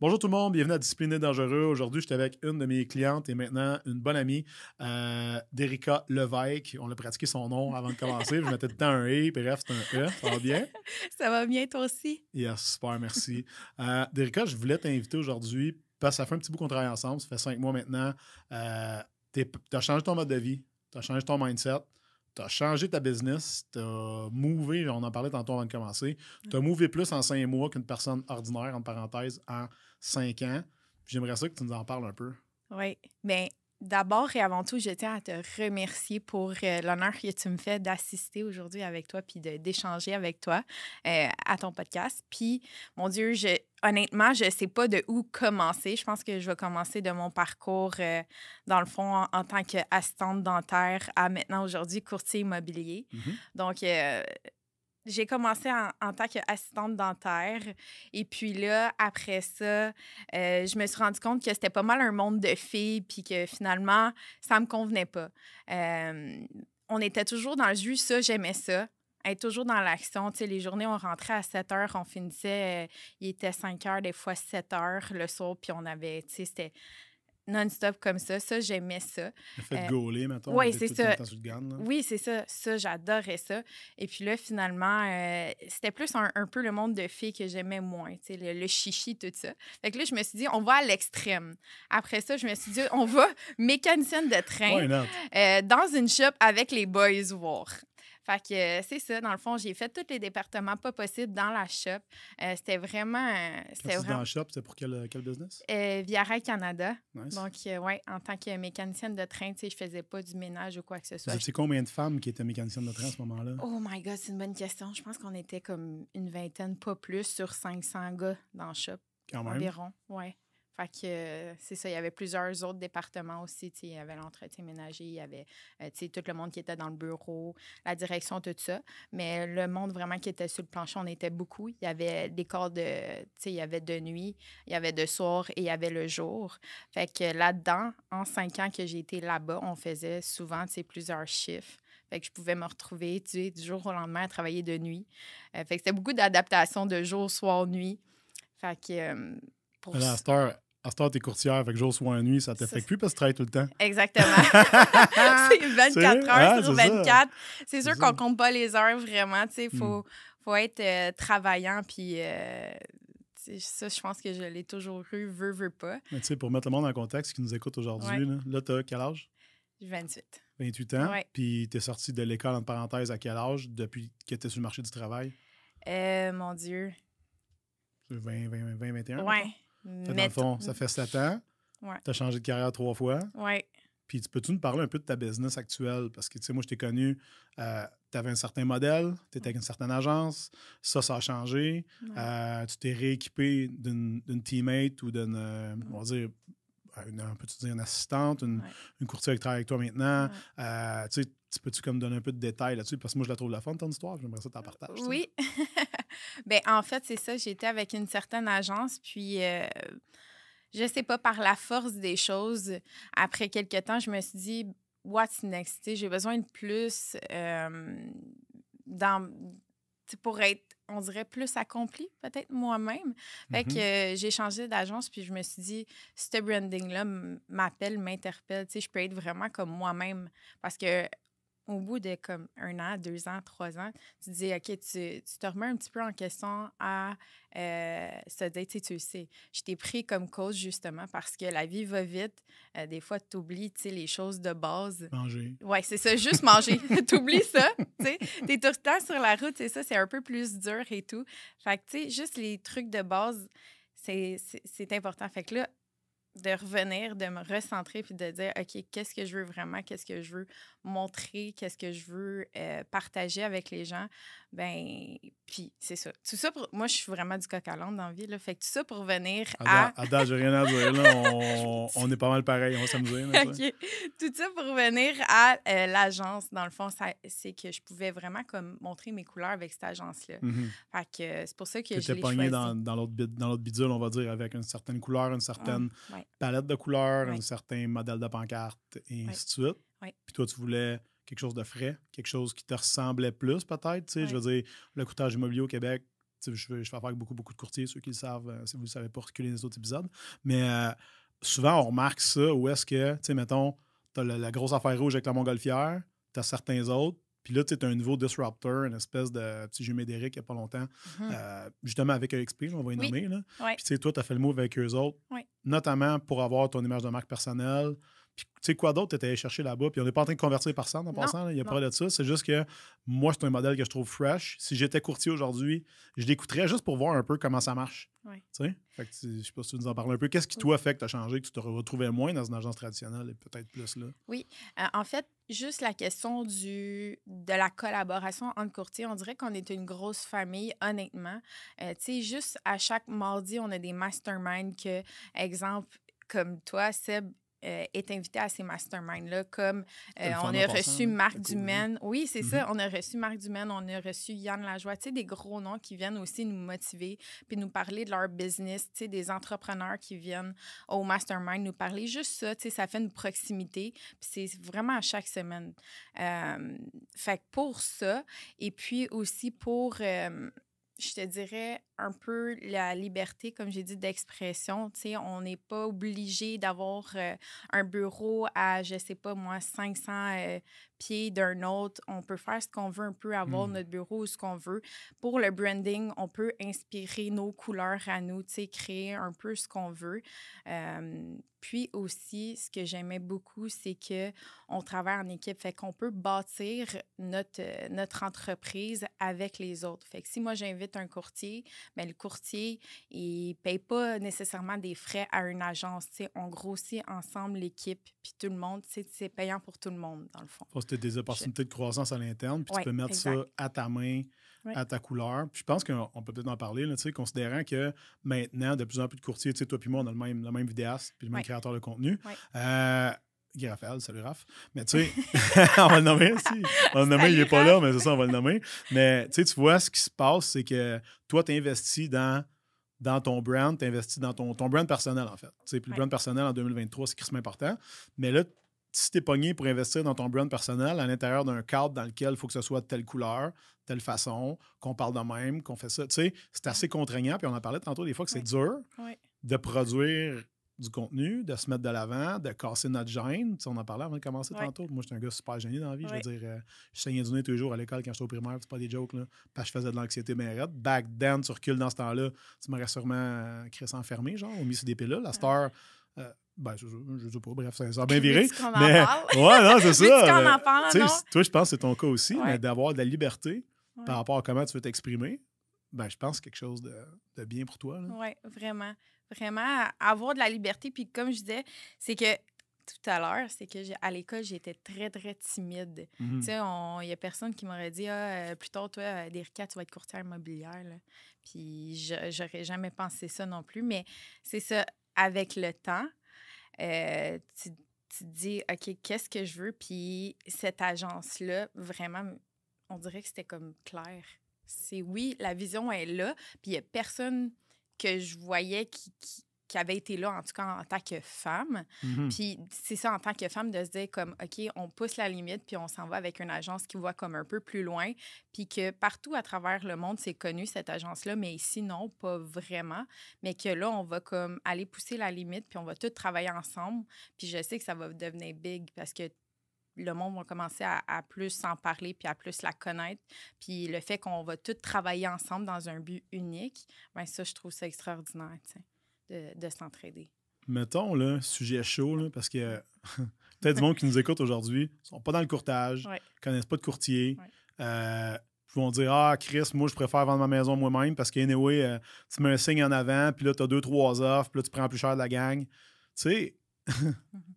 Bonjour tout le monde, bienvenue à Discipliné Dangereux. Aujourd'hui, j'étais avec une de mes clientes et maintenant une bonne amie, euh, Derika Levesque. On a pratiqué son nom avant de commencer. je mettais tout le temps un E, bref, c'est un E. Ça va bien? Ça va bien, toi aussi? Yes, super, merci. Euh, je voulais t'inviter aujourd'hui parce que ça fait un petit bout qu'on travaille ensemble. Ça fait cinq mois maintenant. Euh, tu as changé ton mode de vie, tu as changé ton mindset tu as changé ta business, tu as mouvé, on en parlait tantôt avant de commencer, tu as mouvé plus en cinq mois qu'une personne ordinaire, en parenthèse, en cinq ans. J'aimerais ça que tu nous en parles un peu. Oui, bien, d'abord et avant tout, je tiens à te remercier pour euh, l'honneur que tu me fais d'assister aujourd'hui avec toi puis d'échanger avec toi euh, à ton podcast. Puis, mon Dieu, je, honnêtement, je ne sais pas de où commencer. Je pense que je vais commencer de mon parcours, euh, dans le fond, en, tant qu'assistante dentaire à maintenant aujourd'hui courtier immobilier. Mm-hmm. Donc, j'ai commencé en, tant qu'assistante dentaire. Et puis là, après ça, euh, je me suis rendu compte que c'était pas mal un monde de filles, puis que finalement, ça me convenait pas. Euh, on était toujours dans le jus, ça, j'aimais ça. Être toujours dans l'action. Tu sais, les journées, on rentrait à 7 heures, on finissait, euh, il était 5 heures, des fois 7 heures le soir, puis on avait, tu sais, c'était non-stop comme ça. Ça, j'aimais ça. Le fait de euh, gauler, mettons. Oui, c'est ça. oui, c'est ça. Ça, j'adorais ça. Et puis là, finalement, euh, c'était plus un, peu le monde de filles que j'aimais moins, tu sais, le, chichi, tout ça. Fait que là, je me suis dit, on va à l'extrême. Après ça, je me suis dit, on va mécanicienne de train euh, dans une shop avec les boys voir. Fait que euh, c'est ça, dans le fond, j'ai fait tous les départements pas possibles dans la shop. Euh, c'était vraiment. Euh, c'était vraiment... dans la shop, c'est pour quel, quel business? Via Rail Canada. Donc, oui, en tant que mécanicienne de train, tu sais, je faisais pas du ménage ou quoi que ce soit. Vous combien de femmes qui étaient mécaniciennes de train à ce moment-là? Oh my God, c'est une bonne question. Je pense qu'on était comme une vingtaine, pas plus, sur 500 gars dans la shop. Quand même. Environ, oui. Fait que euh, c'est ça, il y avait plusieurs autres départements aussi. Il y avait l'entretien ménager, il y avait euh, tout le monde qui était dans le bureau, la direction, tout ça. Mais le monde vraiment qui était sur le plancher, on était beaucoup. Il y avait des corps de. Il y avait de nuit, il y avait de soir et il y avait le jour. Fait que là-dedans, en cinq ans que j'ai été là-bas, on faisait souvent plusieurs chiffres. Fait que je pouvais me retrouver du jour au lendemain à travailler de nuit. Euh, fait que c'était beaucoup d'adaptation de jour, soir, nuit. Fait que. Pour à ce temps, t'es courtière, fait que jour, soir, nuit, ça t'affecte plus parce que tu travailles tout le temps. Exactement. c'est 24 heures sur 24. C'est sûr qu'on compte pas les heures vraiment. Il faut, hmm. faut être euh, travaillant. Puis euh, ça, je pense que je l'ai toujours eu, veux, veux pas. Mais tu sais, pour mettre le monde en contexte, qui nous écoute aujourd'hui, là, tu as quel âge? 28. 28 ans. Puis tu es sorti de l'école, en parenthèse, à quel âge depuis que tu es sur le marché du travail? Euh, mon Dieu. 20, 20, 20 21? Ouais. Dans le fond, ça fait sept ans. Ouais. Tu as changé de carrière trois fois. Oui. Puis, peux-tu nous parler un peu de ta business actuelle? Parce que, tu sais, moi, je t'ai connu, euh, tu avais un certain modèle, tu étais avec une certaine agence, ça, ça a changé. Euh, tu t'es rééquipé d'une teammate ou d'une, euh, on va dire, une, peut dire une assistante, une, une, courtière qui travaille avec toi maintenant. tu sais, peux-tu comme donner un peu de détails là-dessus? Parce que moi, je la trouve la fun, ton histoire. J'aimerais ça que tu partages. Oui. ben en fait, c'est ça. J'étais avec une certaine agence, puis euh, je sais pas, par la force des choses, après quelques temps, je me suis dit, what's next? J'ai besoin de plus euh, dans, pour être on dirait, plus accompli, peut-être moi-même. Fait que mm-hmm. euh, j'ai changé d'agence, puis je me suis dit, ce branding-là m'appelle, m'interpelle. Tu sais, je peux être vraiment comme moi-même. Parce que au bout de comme un an, deux ans, trois ans, tu dis, OK, tu, tu te remets un petit peu en question à euh, se dire, tu sais, tu sais, je t'ai pris comme cause justement parce que la vie va vite. Euh, des fois, tu oublies, tu sais, les choses de base. Manger. Oui, c'est ça, juste manger. tu oublies ça, tu sais. Tu es tout le temps sur la route, c'est ça, c'est un peu plus dur et tout. Fait que, tu sais, juste les trucs de base, c'est important. Fait que là, de revenir, de me recentrer puis de dire, OK, qu'est-ce que je veux vraiment, qu'est-ce que je veux montrer, qu'est-ce que je veux euh, partager avec les gens. Ben, puis c'est ça. Tout ça pour. Moi, je suis vraiment du coq à l'âne dans la vie. Là. Fait que tout ça pour venir à. Attends, j'ai rien à dire. Là. On, on, est pas mal pareil. On va s'amuser. OK. Tout ça pour venir à euh, l'agence. Dans le fond, c'est que je pouvais vraiment comme montrer mes couleurs avec cette agence-là. Mm-hmm. Fait que c'est pour ça que je l'ai pogné dans, dans l'autre bidule, on va dire, avec une certaine couleur, une certaine palette de couleurs, un certain modèle de pancarte, et ainsi de suite. Puis toi, tu voulais quelque chose de frais, quelque chose qui te ressemblait plus, peut-être. Je veux dire, le coûtage immobilier au Québec, je, je fais affaire avec beaucoup, beaucoup de courtiers, ceux qui le savent, euh, si vous ne savez pas, reculer les autres épisodes. Mais euh, souvent, on remarque ça où est-ce que, tu sais, mettons, tu as la, grosse affaire rouge avec la montgolfière, tu as certains autres, puis là, tu as un nouveau disruptor, une espèce de petit jumeau d'Eric il n'y a pas longtemps, mm-hmm. euh, justement avec EXP, on va y nommer. Là. Puis tu sais, toi, tu as fait le move avec eux autres, notamment pour avoir ton image de marque personnelle, tu sais quoi d'autre, tu allé chercher là-bas? Puis on n'est pas en train de convertir personne en passant. Il n'y a pas de ça. C'est juste que moi, c'est un modèle que je trouve fresh. Si j'étais courtier aujourd'hui, je l'écouterais juste pour voir un peu comment ça marche. Tu sais? Fait que, je sais pas si tu nous en parles un peu. Qu'est-ce qui, toi, fait que tu as changé, que tu te retrouvais moins dans une agence traditionnelle et peut-être plus là? Oui. Euh, en fait, juste la question du, de la collaboration entre courtiers, on dirait qu'on est une grosse famille, honnêtement. Euh, tu sais, juste à chaque mardi, on a des masterminds que, exemple, comme toi, Seb, euh, est invité à ces masterminds-là, comme euh, on a reçu Marc Dumaine. Oui, c'est ça. Mm-hmm. On a reçu Marc Dumaine, on a reçu Yann Lajoie, tu sais, des gros noms qui viennent aussi nous motiver puis nous parler de leur business, tu sais, des entrepreneurs qui viennent au mastermind nous parler. Juste ça, tu sais, ça fait une proximité. Puis c'est vraiment à chaque semaine. Euh, fait que pour ça, et puis aussi pour je te dirais un peu la liberté, comme j'ai dit, d'expression. Tu sais, on n'est pas obligé d'avoir euh, un bureau à, je sais pas moi, 500 euh, pieds d'un autre. On peut faire ce qu'on veut, un peu avoir mmh. notre bureau ou ce qu'on veut. Pour le branding, on peut inspirer nos couleurs à nous, tu sais, créer un peu ce qu'on veut. Puis aussi, ce que j'aimais beaucoup, c'est que on travaille en équipe, fait qu'on peut bâtir notre, euh, notre entreprise avec les autres. Fait que si moi j'invite un courtier, mais le courtier, il paye pas nécessairement des frais à une agence. on grossit ensemble l'équipe, puis tout le monde, c'est payant pour tout le monde, dans le fond. Faut des opportunités de croissance à l'interne, puis tu peux mettre ça à ta main, à ta couleur. Puis je pense qu'on peut peut-être en parler, là, considérant que maintenant, de plus en plus de courtiers, toi puis moi, on a le même, le même vidéaste, puis le même créateur de contenu. Euh, Guy Raphaël, salut Raph. Mais tu sais, on va le nommer aussi. On va le nommer, il n'est pas là, mais c'est ça, on va le nommer. Mais tu sais, tu vois, ce qui se passe, c'est que toi, tu investis dans, dans ton brand, tu investis dans ton, ton brand personnel, en fait. Tu sais, puis le brand personnel en 2023, c'est crissement important. Mais là, si tu es pogné pour investir dans ton brand personnel à l'intérieur d'un cadre dans lequel il faut que ce soit de telle couleur, telle façon, qu'on parle de même, qu'on fait ça, tu sais, c'est assez contraignant. Puis on en parlait tantôt des fois que c'est dur de produire du contenu, de se mettre de l'avant, de casser notre gêne. on en parlait avant de commencer tantôt. Moi, j'étais un gars super gêné dans la vie. Je veux dire, euh, je saignais du nez tous les jours à l'école quand j'étais au primaire. C'est pas des jokes, là. Parce que je faisais de l'anxiété mérite. Back then, tu recules dans ce temps-là, tu m'aurais sûrement euh, créé ça enfermé, genre, ou mis sur des pilules. La star. Euh, ben, je, je, sais pas, bref, ça, a bien viré. mais, ouais, non, c'est ça. en parle, toi, je pense que c'est ton cas aussi, mais d'avoir de la liberté par rapport à comment tu veux t'exprimer, ben, je pense quelque chose de, de bien pour toi. Oui, vraiment. Vraiment, avoir de la liberté. Puis comme je disais, c'est que tout à l'heure, c'est que à l'école, j'étais très, très timide. Mm-hmm. Tu sais, il n'y a personne qui m'aurait dit Ah, euh, plus tard, toi, euh, Derika, tu vas être courtière immobilière. Puis j'aurais jamais pensé ça non plus. Mais c'est ça, avec le temps, euh, tu, tu, te dis OK, qu'est-ce que je veux? Puis cette agence-là, vraiment, on dirait que c'était comme clair. C'est oui, la vision est là, puis il n'y a personne que je voyais qui, qui, avait été là, en tout cas en tant que femme. Mm-hmm. Puis c'est ça, en tant que femme, de se dire comme, OK, on pousse la limite, puis on s'en va avec une agence qui voit comme un peu plus loin, puis que partout à travers le monde, c'est connu, cette agence-là, mais ici, non, pas vraiment. Mais que là, on va comme aller pousser la limite, puis on va tout travailler ensemble. Puis je sais que ça va devenir big parce que le monde va commencer à, plus s'en parler puis à plus la connaître. Puis le fait qu'on va tous travailler ensemble dans un but unique, bien ça, je trouve ça extraordinaire, de, de s'entraider. Mettons, là, sujet chaud, là, parce que peut-être du monde qui nous écoute aujourd'hui ne sont pas dans le courtage, ne connaissent pas de courtier. Euh, ils vont dire Ah, Chris, moi, je préfère vendre ma maison moi-même parce qu'anyway, euh, tu mets un signe en avant, puis là, tu as deux, trois offres, puis là, tu prends plus cher de la gang. Tu sais,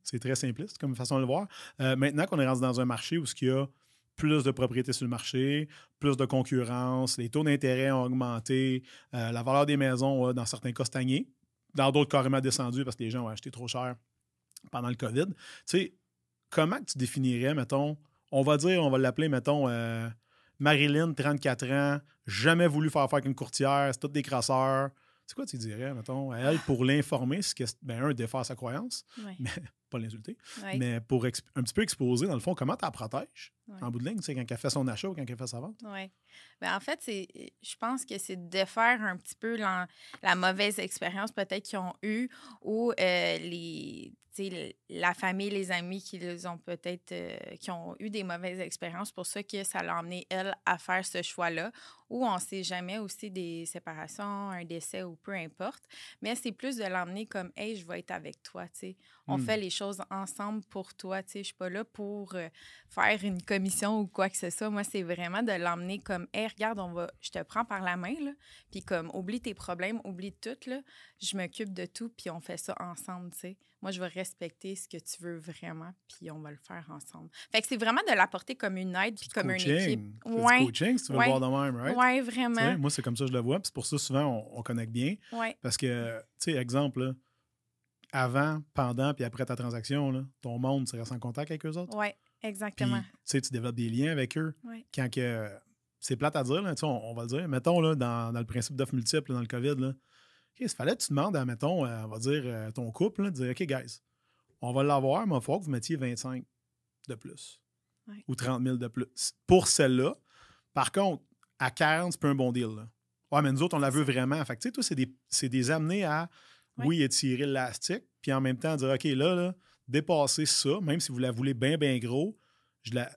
c'est très simpliste comme façon de le voir. Euh, maintenant qu'on est rendu dans un marché où il y a plus de propriétés sur le marché, plus de concurrence, les taux d'intérêt ont augmenté, euh, la valeur des maisons a, dans certains cas, stagné, dans d'autres carrément descendu parce que les gens ont acheté trop cher pendant le COVID. Tu sais, comment tu définirais, mettons, on va dire, on va l'appeler, mettons, euh, Marilyn, 34 ans, jamais voulu faire affaire avec une courtière, c'est toutes des crasseurs, c'est quoi tu dirais, mettons, à elle, pour l'informer, c'est que, ben, un, défaire sa croyance, mais pas l'insulter, Ouais. mais pour un petit peu exposer, dans le fond, comment tu la protèges Ouais. en bout de ligne, tu sais, quand elle fait son achat ou quand elle fait sa vente. Oui. Ben, en fait, je pense que c'est de faire un petit peu l'en- la mauvaise expérience peut-être qu'ils ont eue ou euh, les, la famille, les amis qui les ont peut-être euh, qui ont eu des mauvaises expériences. pour ça que ça l'a emmené, elle, à faire ce choix-là. Ou on ne sait jamais aussi des séparations, un décès ou peu importe. Mais c'est plus de l'emmener comme Hey, je vais être avec toi. tu sais. On Hmm. fait les choses ensemble pour toi. tu sais. Je ne suis pas là pour euh, faire une commission ou quoi que ce soit. Moi, c'est vraiment de l'emmener comme Hey, regarde, on va, je te prends par la main, là, puis comme oublie tes problèmes, oublie tout, là, je m'occupe de tout, puis on fait ça ensemble, tu sais. Moi, je vais respecter ce que tu veux vraiment, puis on va le faire ensemble. Fait que c'est vraiment de l'apporter comme une aide, puis comme une équipe. coaching. C'est du Ouais, coaching, si tu veux ouais. voir de même, right? Sais, vraiment. moi, c'est comme ça que je le vois. Puis c'est pour ça, souvent, on, on connecte bien. Ouais, Parce que, tu sais, exemple, là, avant, pendant, puis après ta transaction, là, ton monde, tu restes en contact avec eux autres. Puis, exactement. tu sais, tu développes des liens avec eux. Ouais. Quand que. C'est plate à dire, là, on, on va le dire. Mettons, là, dans, dans le principe d'offres multiples, là, dans le COVID, là, il fallait que tu demandes à, mettons, euh, on va dire, euh, ton couple, là, de dire, OK, guys, on va l'avoir, mais il va falloir que vous mettiez 25 de plus. Ouais. Ou 30 000 de plus. Pour celle-là. Par contre, à 40, c'est pas un bon deal. Là. Ouais, mais nous autres, on la veut vraiment. Fait que, tu sais, toi, c'est des, des amener à, oui, étirer l'élastique, puis en même temps, dire, OK, là, là, dépasser ça, même si vous la voulez bien, bien gros, je, la,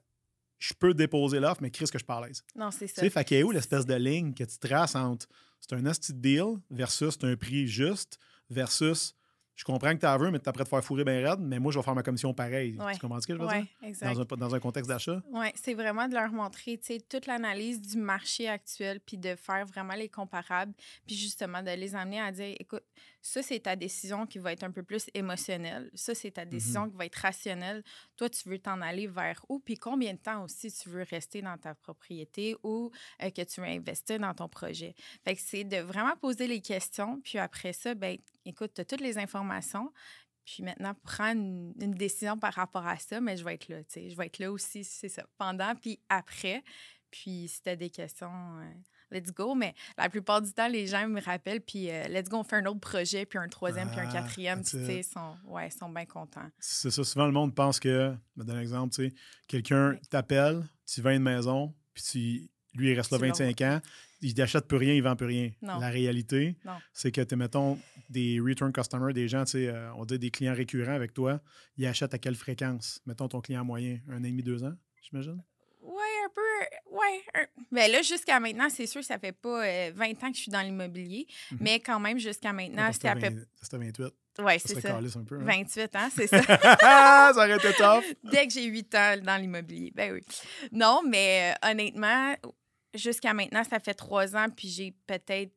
je peux déposer l'offre, mais Chris, que je parle à l'aise. Non, c'est Tu ça. sais, fait qu'il y a où l'espèce de ligne que tu traces entre c'est un asti de deal versus c'est un prix juste versus je comprends que tu as veux, mais tu es prêt de faire fourrer bien raide, mais moi, je vais faire ma commission pareil. Ouais. Tu comprends ce que je veux Oui, dire? exact. Dans un, dans un contexte d'achat. Oui, c'est vraiment de leur montrer toute l'analyse du marché actuel, puis de faire vraiment les comparables, puis justement de les amener à dire, écoute, ça, c'est ta décision qui va être un peu plus émotionnelle, ça, c'est ta décision qui va être rationnelle. Toi, tu veux t'en aller vers où, puis combien de temps aussi tu veux rester dans ta propriété ou euh, que tu veux investir dans ton projet? Fait que c'est de vraiment poser les questions, puis après ça, ben écoute, tu as toutes les informations, puis maintenant, prendre une, une décision par rapport à ça, mais je vais être là, tu sais. Je vais être là aussi, c'est ça, pendant, puis après. Puis si tu des questions, euh, let's go. Mais la plupart du temps, les gens me rappellent, puis euh, let's go, on fait un autre projet, puis un troisième, puis un Ah, quatrième. Puis that's tu sais, it. sont, ouais, ils sont bien contents. C'est ça. Souvent, le monde pense que, je vais donner un exemple, tu sais, quelqu'un Ouais. t'appelle, tu vends une maison, puis tu- lui, il reste là Tu l'as 25 ans, il n'achète plus rien, il vend plus rien. Non. La réalité, c'est que, tu mettons, des return customers, des gens, tu sais, euh, on dit des clients récurrents avec toi, ils achètent à quelle fréquence? Mettons ton client moyen, un an et demi, deux ans, j'imagine? Ouais, Mais là, jusqu'à maintenant, c'est sûr que ça fait pas euh, 20 ans que je suis dans l'immobilier, Mhm. mais quand même, jusqu'à maintenant, c'est à peu C'était 28. Ouais, Ça c'est ça. un peu. hein? 28 ans, c'est ça. ça aurait été tough. Dès que j'ai 8 ans dans l'immobilier. Ben oui. Non, mais euh, honnêtement, jusqu'à maintenant, ça fait trois ans, puis j'ai peut-être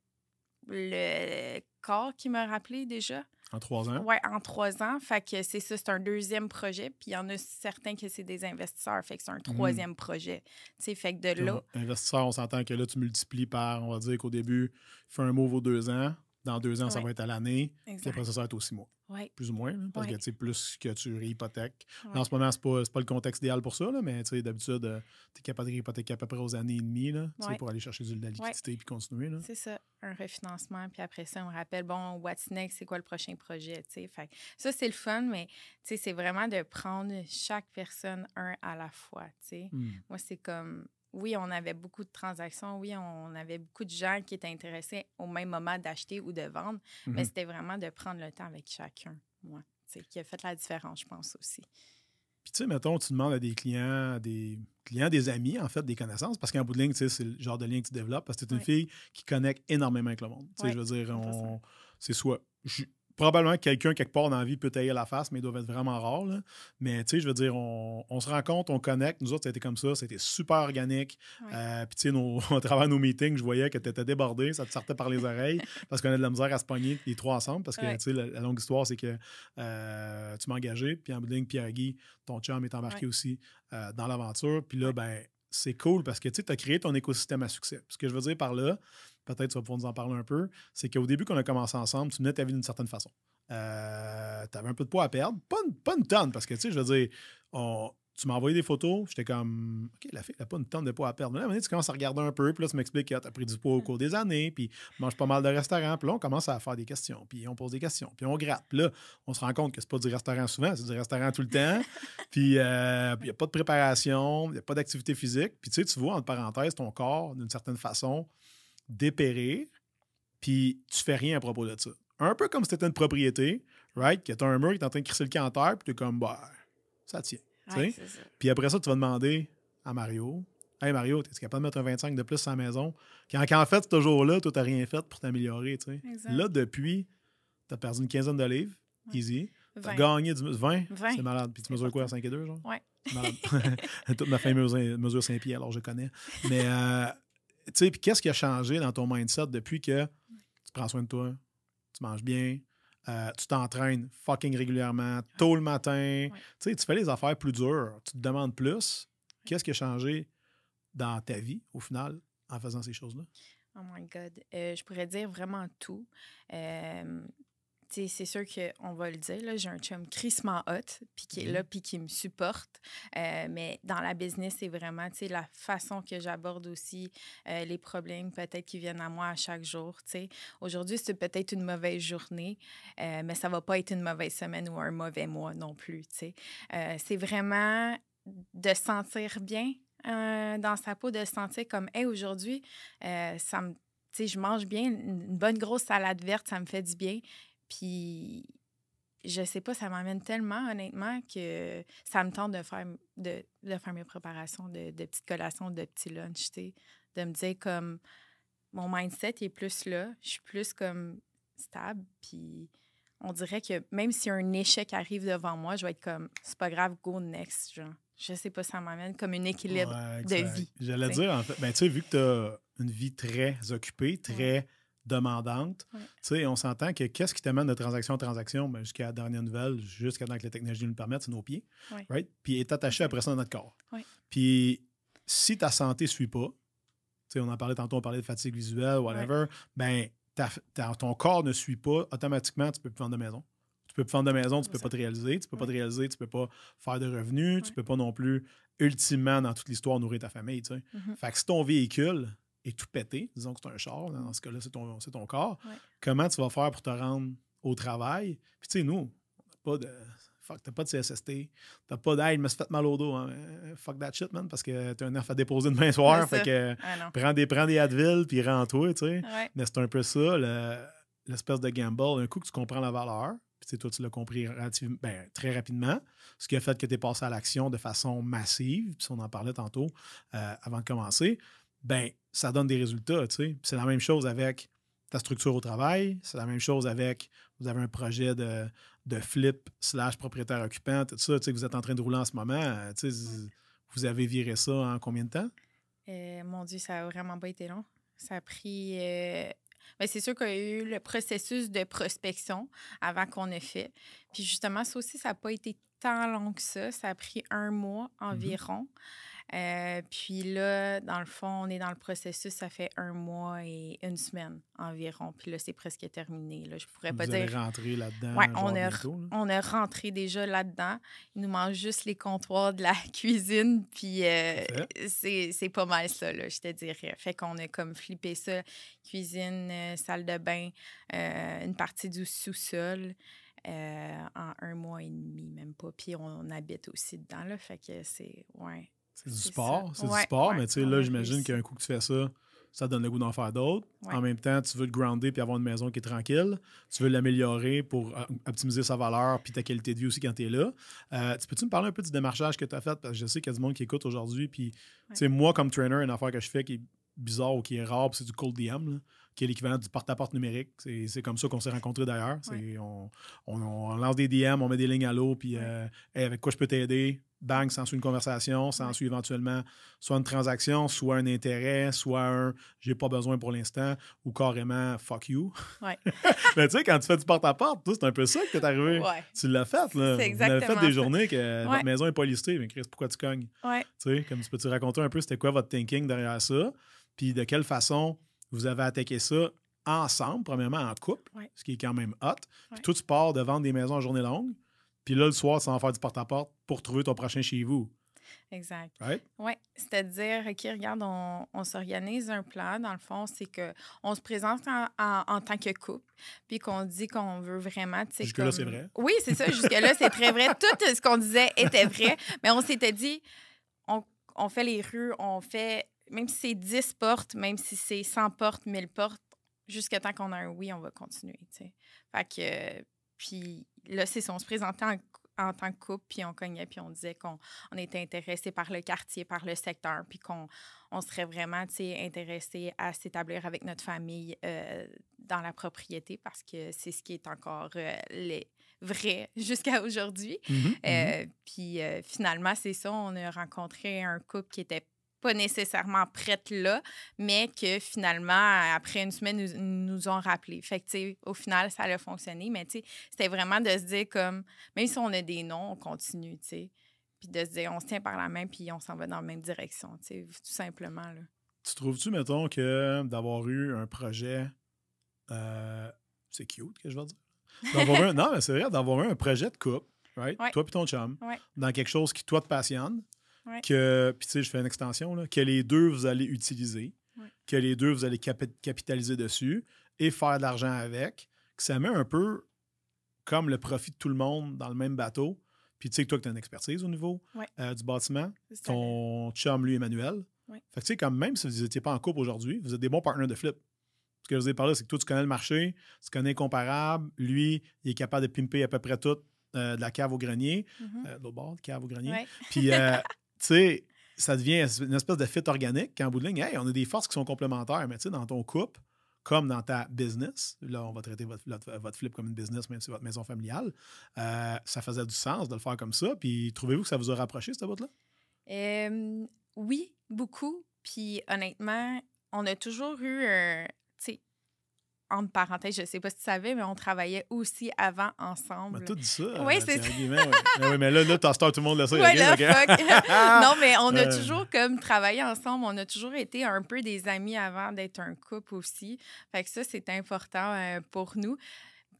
le corps qui m'a rappelé déjà. En trois ans? Ouais, en trois ans. Fait que c'est ça, c'est un deuxième projet. Puis il y en a certains que c'est des investisseurs. Fait que c'est un troisième projet. Tu sais, fait que de là. Investisseur, on s'entend que là, tu multiplies par, on va dire qu'au début, fais un move aux deux ans. Dans deux ans, ça va être à l'année. Puis après ça, ça va être aux six mois. Ouais, Plus ou moins. parce Ouais. que, tu sais, plus que tu réhypothèques. En ce moment, c'est pas, c'est pas le contexte idéal pour ça, là, mais tu sais, d'habitude, tu es capable de réhypothéquer à peu près aux années et demie là, pour aller chercher de la liquidité puis continuer. C'est ça, un refinancement. Puis après ça, on rappelle, bon, what's next, c'est quoi le prochain projet, tu sais. Fait ça, c'est le fun, mais tu sais, c'est vraiment de prendre chaque personne un à la fois, tu sais. Hmm. Moi, c'est comme, oui, on avait beaucoup de transactions, oui, on avait beaucoup de gens qui étaient intéressés au même moment d'acheter ou de vendre, mais Mhm. c'était vraiment de prendre le temps avec chacun, moi, tu sais, qui a fait la différence, je pense aussi. Puis, tu sais, mettons, tu demandes à des clients, des clients, des amis, en fait, des connaissances, parce qu'en bout de ligne, tu sais, c'est le genre de lien que tu développes, parce que tu es une Ouais. fille qui connecte énormément avec le monde. Tu sais, Ouais, je veux dire, 100%. on- c'est soit. Probablement que quelqu'un, quelque part dans la vie, peut tailler la face, mais ils doivent être vraiment rares. là. Mais, tu sais, je veux dire, on, on se rencontre, on connecte. Nous autres, ça a été comme ça. C'était super organique. Ouais. Euh, Puis, tu sais, au travers de nos meetings, je voyais que tu étais débordé, ça te sortait par les oreilles, parce qu'on a de la misère à se pogner les trois ensemble. Parce que, Ouais. tu sais, la, la longue histoire, c'est que euh, tu m'as engagé, puis en ligne, Pierre-Guy, ton chum est embarqué Ouais. aussi euh, dans l'aventure. Puis là, ben, c'est cool parce que tu as créé ton écosystème à succès. Ce que je veux dire par là, peut-être tu vas pouvoir nous en parler un peu, c'est qu'au début qu'on a commencé ensemble, tu menais ta vie d'une certaine façon. tu avais un peu de poids à perdre. Pas une, pas une tonne, parce que tu sais, je veux dire, on- tu m'as envoyé des photos, j'étais comme, OK, la fille, elle n'a pas une tonne de poids à perdre. Mais là, tu commences à regarder un peu, puis là, tu m'expliques que tu as pris du poids au cours des années, puis tu manges pas mal de restaurants, puis là, on commence à faire des questions, puis on pose des questions, puis on gratte. Puis là, on se rend compte que c'est pas du restaurant souvent, c'est du restaurant tout le temps, puis euh, il n'y a pas de préparation, il n'y a pas d'activité physique, puis tu sais, tu vois, entre parenthèses, ton corps, d'une certaine façon, dépérir, puis tu fais rien à propos de ça. Un peu comme si c'était une propriété, right, que tu as un mur qui est en train de crisser le camp en terre, puis tu es comme, bah, ça tient. Puis après ça, tu vas demander à Mario Hey Mario, es capable de mettre un 25 de plus sur la maison? Quand, en fait, ce jour-là, tu n'as rien fait pour t'améliorer. Là, depuis, tu as perdu une quinzaine de livres, easy. Tu as gagné du 20, c'est malade. Puis tu mesures quoi, à 5 et 2, genre? Malade. Toute ma famille mesure, mesure 5 pieds, alors je connais. Mais, euh, tu sais, puis qu'est-ce qui a changé dans ton mindset depuis que tu prends soin de toi, tu manges bien, euh, tu t'entraînes fucking régulièrement, tôt le matin? Tu fais les affaires plus dures, tu te demandes plus. Qu'est-ce qui a changé dans ta vie, au final, en faisant ces choses-là? Oh my God. Euh, je pourrais dire vraiment tout. Euh, c'est sûr qu'on va le dire, j'ai un chum crissement hot, puis qui est mm-hmm. là, puis qui me supporte. Euh, mais dans la business, c'est vraiment la façon que j'aborde aussi euh, les problèmes peut-être qui viennent à moi à chaque jour. Aujourd'hui, c'est peut-être une mauvaise journée, euh, mais ça va pas être une mauvaise semaine ou un mauvais mois non plus. c'est vraiment de sentir bien dans sa peau, de se sentir comme, hey, aujourd'hui, ça me je mange bien, une bonne grosse salade verte, ça me fait du bien. Puis, je sais pas, ça m'amène tellement, honnêtement, que ça me tente de faire, de, faire mes préparations de, petites collations, de petits lunchs, de me dire comme mon mindset est plus là, je suis plus comme stable, puis on dirait que même si un échec arrive devant moi, je vais être comme c'est pas grave, go next, genre. Je sais pas, ça m'amène comme un équilibre de vie. J'allais dire, en fait, ben, tu sais, vu que tu as une vie très occupée, très demandante. On s'entend que qu'est-ce qui t'amène de transaction en transaction? Ben, jusqu'à la dernière nouvelle, jusqu'à temps que la technologie nous le permette, c'est nos pieds. Right? Puis est attaché après ça dans notre corps. Puis si ta santé ne suit pas, on en parlait tantôt, on parlait de fatigue visuelle, whatever, ben ton corps ne suit pas, automatiquement, tu peux plus vendre de maison. Tu peux plus vendre de maison, tu ne peux pas te réaliser, tu peux pas te réaliser, tu peux pas faire de revenus, tu peux pas non plus, ultimement, dans toute l'histoire, nourrir ta famille. Mm-hmm. Fait que si ton véhicule est tout pété, disons que c'est un char, dans ce cas-là, c'est ton, ton, corps, comment tu vas faire pour te rendre au travail? Puis tu sais, nous, on n'a pas de. Fuck, t'as pas de CSST, t'as pas d'aide, me suis fait mal au dos. Hein. Fuck that shit, man, parce que t'as un nerf à déposer demain soir. Fait que ah, prends, des, prends des Advil, puis rends-toi, tu sais. Mais c'est un peu ça, l'espèce de gamble. Un coup que tu comprends la valeur, puis toi, tu l'as compris ben, très rapidement, ce qui a fait que tu es passé à l'action de façon massive, puis on en parlait tantôt euh, avant de commencer ben ça donne des résultats. C'est la même chose avec ta structure au travail, c'est la même chose avec, vous avez un projet de, de flip slash propriétaire occupant, tout ça, vous êtes en train de rouler en ce moment. Euh, vous avez viré ça en combien de temps? Euh, mon Dieu, ça a vraiment pas été long. Ça a pris. Euh, ben, c'est sûr qu'il y a eu le processus de prospection avant qu'on ait fait. Puis justement, ça aussi, ça n'a pas été tant long que ça. Ça a pris un mois mm-hmm. environ. Euh, puis là, dans le fond, on est dans le processus, ça fait un mois et une semaine environ. Puis là, c'est presque terminé. Là. Je pourrais pas dire. rentré là-dedans. Oui, on, a, on a rentré déjà là-dedans. Il nous manque juste les comptoirs de la cuisine. Puis euh, c'est pas mal ça, là, je te dirais. Fait qu'on a comme flippé ça cuisine, euh, salle de bain, une partie du sous-sol. en un mois et demi, même pas. Puis on, habite aussi dedans, là. Fait que c'est. Ouais. C'est du sport, c'est du sport, mais tu sais, là, j'imagine qu'un coup que tu fais ça, ça donne le goût d'en faire d'autres. En même temps, tu veux te grounder puis avoir une maison qui est tranquille. Tu veux l'améliorer pour euh, optimiser sa valeur puis ta qualité de vie aussi quand tu es là. Euh, tu peux-tu me parler un peu du démarchage que tu as fait? Parce que je sais qu'il y a du monde qui écoute aujourd'hui. Puis, tu sais, moi, comme trainer, une affaire que je fais qui est bizarre ou qui est rare, c'est du cold DM, qui est l'équivalent du porte-à-porte numérique. C'est comme ça qu'on s'est rencontrés d'ailleurs. On, lance des DM, on met des lignes à l'eau, puis euh, avec quoi je peux t'aider? bang, s'ensuit une conversation, s'ensuit éventuellement soit une transaction, soit un intérêt, soit un j'ai pas besoin pour l'instant ou carrément fuck you. Ouais. Mais tu sais, quand tu fais du porte-à-porte, c'est un peu ça que t'es arrivé. Tu l'as fait, là. Vous avez fait des journées que votre maison n'est pas listée, mais Chris, pourquoi tu cognes? Ouais. Tu sais, comme tu peux-tu raconter un peu c'était quoi votre thinking derrière ça? Puis de quelle façon vous avez attaqué ça ensemble, premièrement en couple, ce qui est quand même hot. Puis toi, tu pars de vendre des maisons en journée longue. Puis là, le soir, tu vas faire du porte-à-porte pour trouver ton prochain chez vous. Exact. Right? Oui, c'est-à-dire, OK, regarde, on, on s'organise un plan. Dans le fond, c'est que on se présente en, en- en tant que couple, puis qu'on dit qu'on veut vraiment. tu sais, Jusque-là, comme- c'est vrai. Oui, c'est ça. Jusque-là, c'est très vrai. Tout ce qu'on disait était vrai. Mais on s'était dit, on, on fait les rues, on fait, même si c'est 10 portes, même si c'est 100 portes, 1000 portes, jusqu'à temps qu'on a un oui, on va continuer. Fait que, euh, puis là, c'est ça, on se présentait en, en tant que couple, puis on cognait, puis on disait qu'on on était intéressé par le quartier, par le secteur, puis qu'on on serait vraiment, intéressé à s'établir avec notre famille euh, dans la propriété, parce que c'est ce qui est encore euh, les vrai jusqu'à aujourd'hui. Mhm, Euh, Puis euh, finalement, c'est ça, on a rencontré un couple qui était pas nécessairement prête là, mais que finalement, après une semaine, nous, nous ont rappelé. Fait que, au final, ça a fonctionné, mais tu sais, c'était vraiment de se dire comme, même si on a des noms, on continue, tu sais. Puis de se dire, on se tient par la main, puis on s'en va dans la même direction, tu sais, tout simplement, là. Tu trouves-tu, mettons, que d'avoir eu un projet. euh, c'est cute que je veux dire? Un- non, mais c'est vrai, d'avoir eu un projet de couple, right? Ouais. Toi et ton chum, Ouais. dans quelque chose qui, toi, te passionne, Ouais. que, puis tu sais, je fais une extension, là, que les deux, vous allez utiliser, Ouais. que les deux, vous allez capi- capitaliser dessus et faire de l'argent avec, que ça met un peu comme le profit de tout le monde dans le même bateau. Puis tu sais que toi, tu as une expertise au niveau Ouais. euh, du bâtiment. Ton chum, lui, Emmanuel. Fait que tu sais, comme même si vous n'étiez pas en couple aujourd'hui, vous êtes des bons partenaires de flip. Ce que je vous ai parlé, c'est que toi, tu connais le marché, tu connais comparable. Lui, il est capable de pimper à peu près tout euh, de la cave au grenier. Euh, de l'autre bord, de cave au grenier. Ouais. Puis, euh, sais, ça devient une espèce de fit organique qu'en bout de ligne, hey, on a des forces qui sont complémentaires, mais tu sais, dans ton couple, comme dans ta business, là, on va traiter votre, votre- flip comme une business, même si c'est votre maison familiale, euh, ça faisait du sens de le faire comme ça. Puis, trouvez-vous que ça vous a rapproché, cette boîte-là? Oui, beaucoup. Puis honnêtement, on a toujours eu, un- tu entre parenthèses, je sais pas si tu savais, mais on travaillait aussi avant ensemble. m'a tout dit ça. Oui, euh, c'est ça. Mais oui, mais là, là, t'as star, tout le monde le sait. Ouais, là, non, mais on a Euh. toujours comme travaillé ensemble. On a toujours été un peu des amis avant d'être un couple aussi. Fait que ça, c'est important euh, pour nous.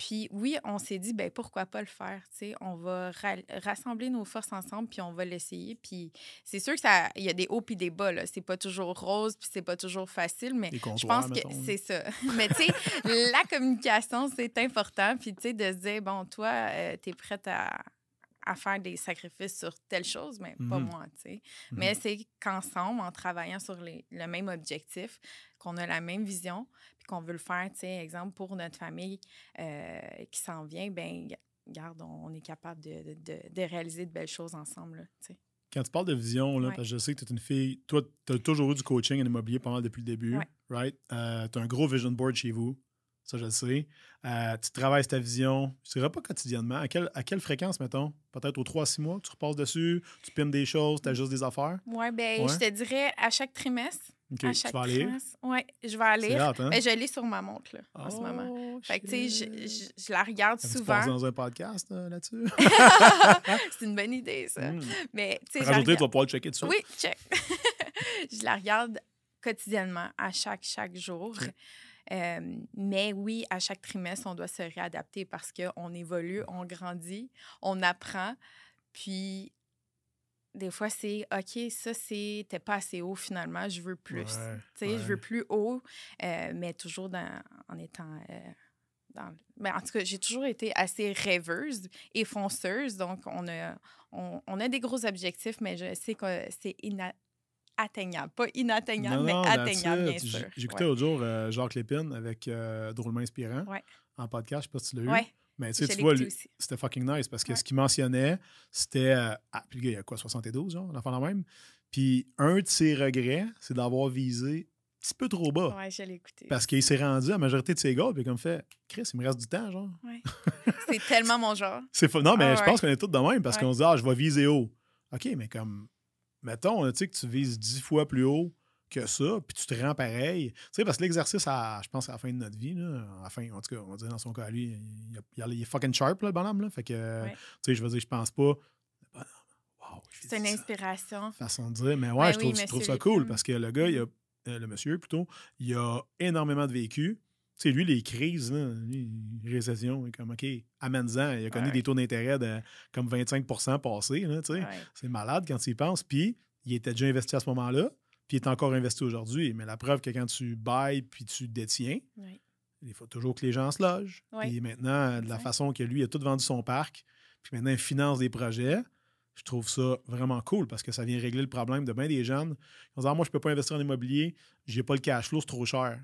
Puis oui, on s'est dit, ben pourquoi pas le faire, tu sais, on va ra- rassembler nos forces ensemble, puis on va l'essayer. Puis c'est sûr que ça, il y a des hauts puis des bas, là. C'est pas toujours rose, puis c'est pas toujours facile, mais je pense que c'est ça. Mais tu sais, la communication, c'est important. Puis tu sais, de se dire, bon, toi, tu es prête à, à faire des sacrifices sur telle chose, mais pas Mhm. moi, tu sais. Mhm. Mais c'est qu'ensemble, en travaillant sur les- le même objectif, qu'on a la même vision, qu'on veut le faire, tu sais, exemple, pour notre famille euh, qui s'en vient, ben garde, on est capable de, de- réaliser de belles choses ensemble, là, tu sais. Quand tu parles de vision, là, Ouais. parce que je sais que tu es une fille, toi, tu as toujours eu du coaching en immobilier mal depuis le début, Ouais. right? tu as un gros vision board chez vous, ça je le sais. Euh, tu travailles ta vision, je dirais pas quotidiennement. À quelle, à quelle fréquence, mettons? Peut-être aux 3 6 mois, tu repasses dessus, tu pimes des choses, tu ajustes des affaires? Oui, ben Ouais. je te dirais à chaque trimestre. OK, à tu vas aller? Oui, je vais aller. Hâte, hein? Ben, je l'ai sur ma montre, là, en ce moment. Oh, Fait que, tu sais, je, shit. je- je la regarde souvent. passé dans un podcast euh, là-dessus? c'est une bonne idée, ça. Hmm. Mais, tu sais, Rajouter, tu vas pouvoir le checker dessus. Oui, check. je la regarde quotidiennement, à chaque, chaque jour. Euh, mais oui, à chaque trimestre, on doit se réadapter parce qu'on évolue, on grandit, on apprend. Puis, des fois, c'est OK, ça, c'était pas assez haut finalement, je veux plus. Ouais, tu sais, je veux plus haut, euh, mais toujours dans, en étant. euh, dans, ben, en tout cas, j'ai toujours été assez rêveuse et fonceuse. Donc, on a, on, on a des gros objectifs, mais je sais que c'est inatteignable. Pas inatteignable, Non, mais non, atteignable, bien sûr. J'écoutais Ouais. l'autre jour euh, Jacques Lépine avec euh, Drôlement Inspirant en podcast. Je sais pas si tu l'as eu. Mais tu sais, vois, c'était fucking nice parce que Ouais. ce qu'il mentionnait, c'était. euh, ah, puis le gars, il a quoi, 72, genre, l'enfant la même? Puis un de ses regrets, c'est d'avoir visé un petit peu trop bas. Ouais, je l'ai écouté. Parce qu'il s'est rendu à la majorité de ses goals, puis comme fait, Chris, il me reste du temps, genre. Ouais. c'est tellement mon genre. C'est Non, mais Ah je ouais. pense qu'on est tous de même parce Ouais. qu'on se dit, ah, je vais viser haut. OK, mais comme, mettons, tu sais, que tu vises 10 fois plus haut que ça, puis tu te rends pareil. Tu sais, parce que l'exercice, à, je pense, à la fin de notre vie, là, à la fin, en tout cas, on va dire dans son cas, lui, il, il il est fucking sharp, là, le bonhomme, là. Fait que, Ouais. tu sais, je veux dire, je pense pas, le bonhomme, wow, C'est une inspiration. façon de dire. Mais ouais, Ben je, oui, trouve, je trouve ça cool parce que le gars, il a, euh, le monsieur plutôt, il a énormément de vécu. sais, lui, les crises, là, lui, récession, il est comme, OK, amène-en. Il a connu Ouais. des taux d'intérêt de comme 25% passés, tu. Ouais. C'est malade quand tu y penses. Puis, il était déjà investi à ce moment-là, puis il est encore investi aujourd'hui. Mais la preuve que quand tu bailles puis tu détiens, il faut toujours que les gens se logent. Ouais. Et maintenant, de la façon que lui a tout vendu son parc, puis maintenant il finance des projets, je trouve ça vraiment cool parce que ça vient régler le problème de bien des jeunes. Ils vont dire Ah, Moi, je peux pas investir en immobilier, j'ai pas le cash flow, c'est trop cher.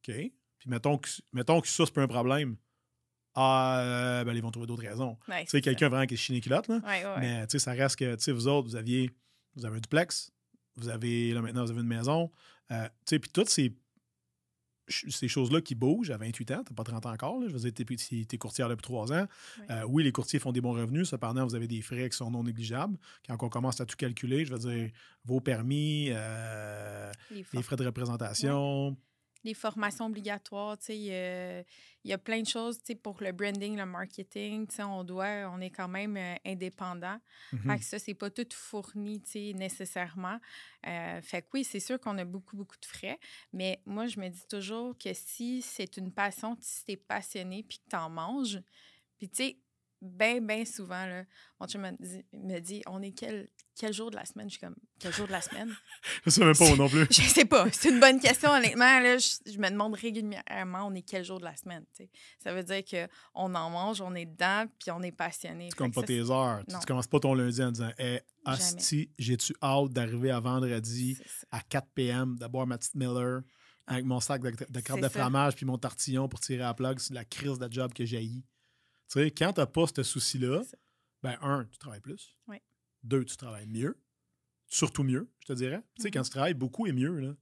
OK? Puis mettons que, mettons que ça, c'est pas un problème. Ah, euh, ben, ils vont trouver d'autres raisons. Tu sais, c'est quelqu'un vraiment qui est chiné culotte, là. Mais tu sais, ça reste que, tu sais, vous autres, vous aviez, vous avez un duplex, vous avez, là maintenant, vous avez une maison. Euh, tu sais, puis toutes ces, ces choses-là qui bougent à 28 ans, t'as pas 30 ans encore, là, je veux dire, t'es, t'es- courtière depuis 3 ans. Euh, oui, les courtiers font des bons revenus, cependant, vous avez des frais qui sont non négligeables. Quand on commence à tout calculer, je veux dire, vos permis, euh, Les frais de représentation, les formations obligatoires, tu sais, il y a- il y a plein de choses, tu sais, pour le branding, le marketing, tu sais, on doit, on est quand même euh, indépendant. mhm. Fait que ça, c'est pas tout fourni, tu sais, nécessairement. Euh, fait que oui, c'est sûr qu'on a beaucoup, beaucoup de frais, mais moi, je me dis toujours que si c'est une passion, si t'es passionné puis que t'en manges, puis tu sais, bien, bien souvent, là, mon chum me dit, me dit, on est quel, quel jour de la semaine? Je suis comme, quel jour de la semaine? je sais même pas moi non plus. Je sais pas. C'est une bonne question, honnêtement. Là, je, je me demande régulièrement, on est quel jour de la semaine? Ça veut dire qu'on en mange, on est dedans, puis on est passionné. Tu comptes pas ça, tes heures. Tu, tu commences pas ton lundi en disant Hey, Asti, j'ai-tu hâte d'arriver à vendredi c'est à 4 p.m. de boire ma petite Miller avec mon sac de, de C'est de ça. fromage puis mon tortillon pour tirer à la plug sur la crise de job que j'ai. Tu sais, quand t'as pas ce souci-là, ben, un, tu travailles plus. Oui. Deux, tu travailles mieux. Surtout mieux, je te dirais. Tu sais, Mhm. quand tu travailles beaucoup et mieux, là,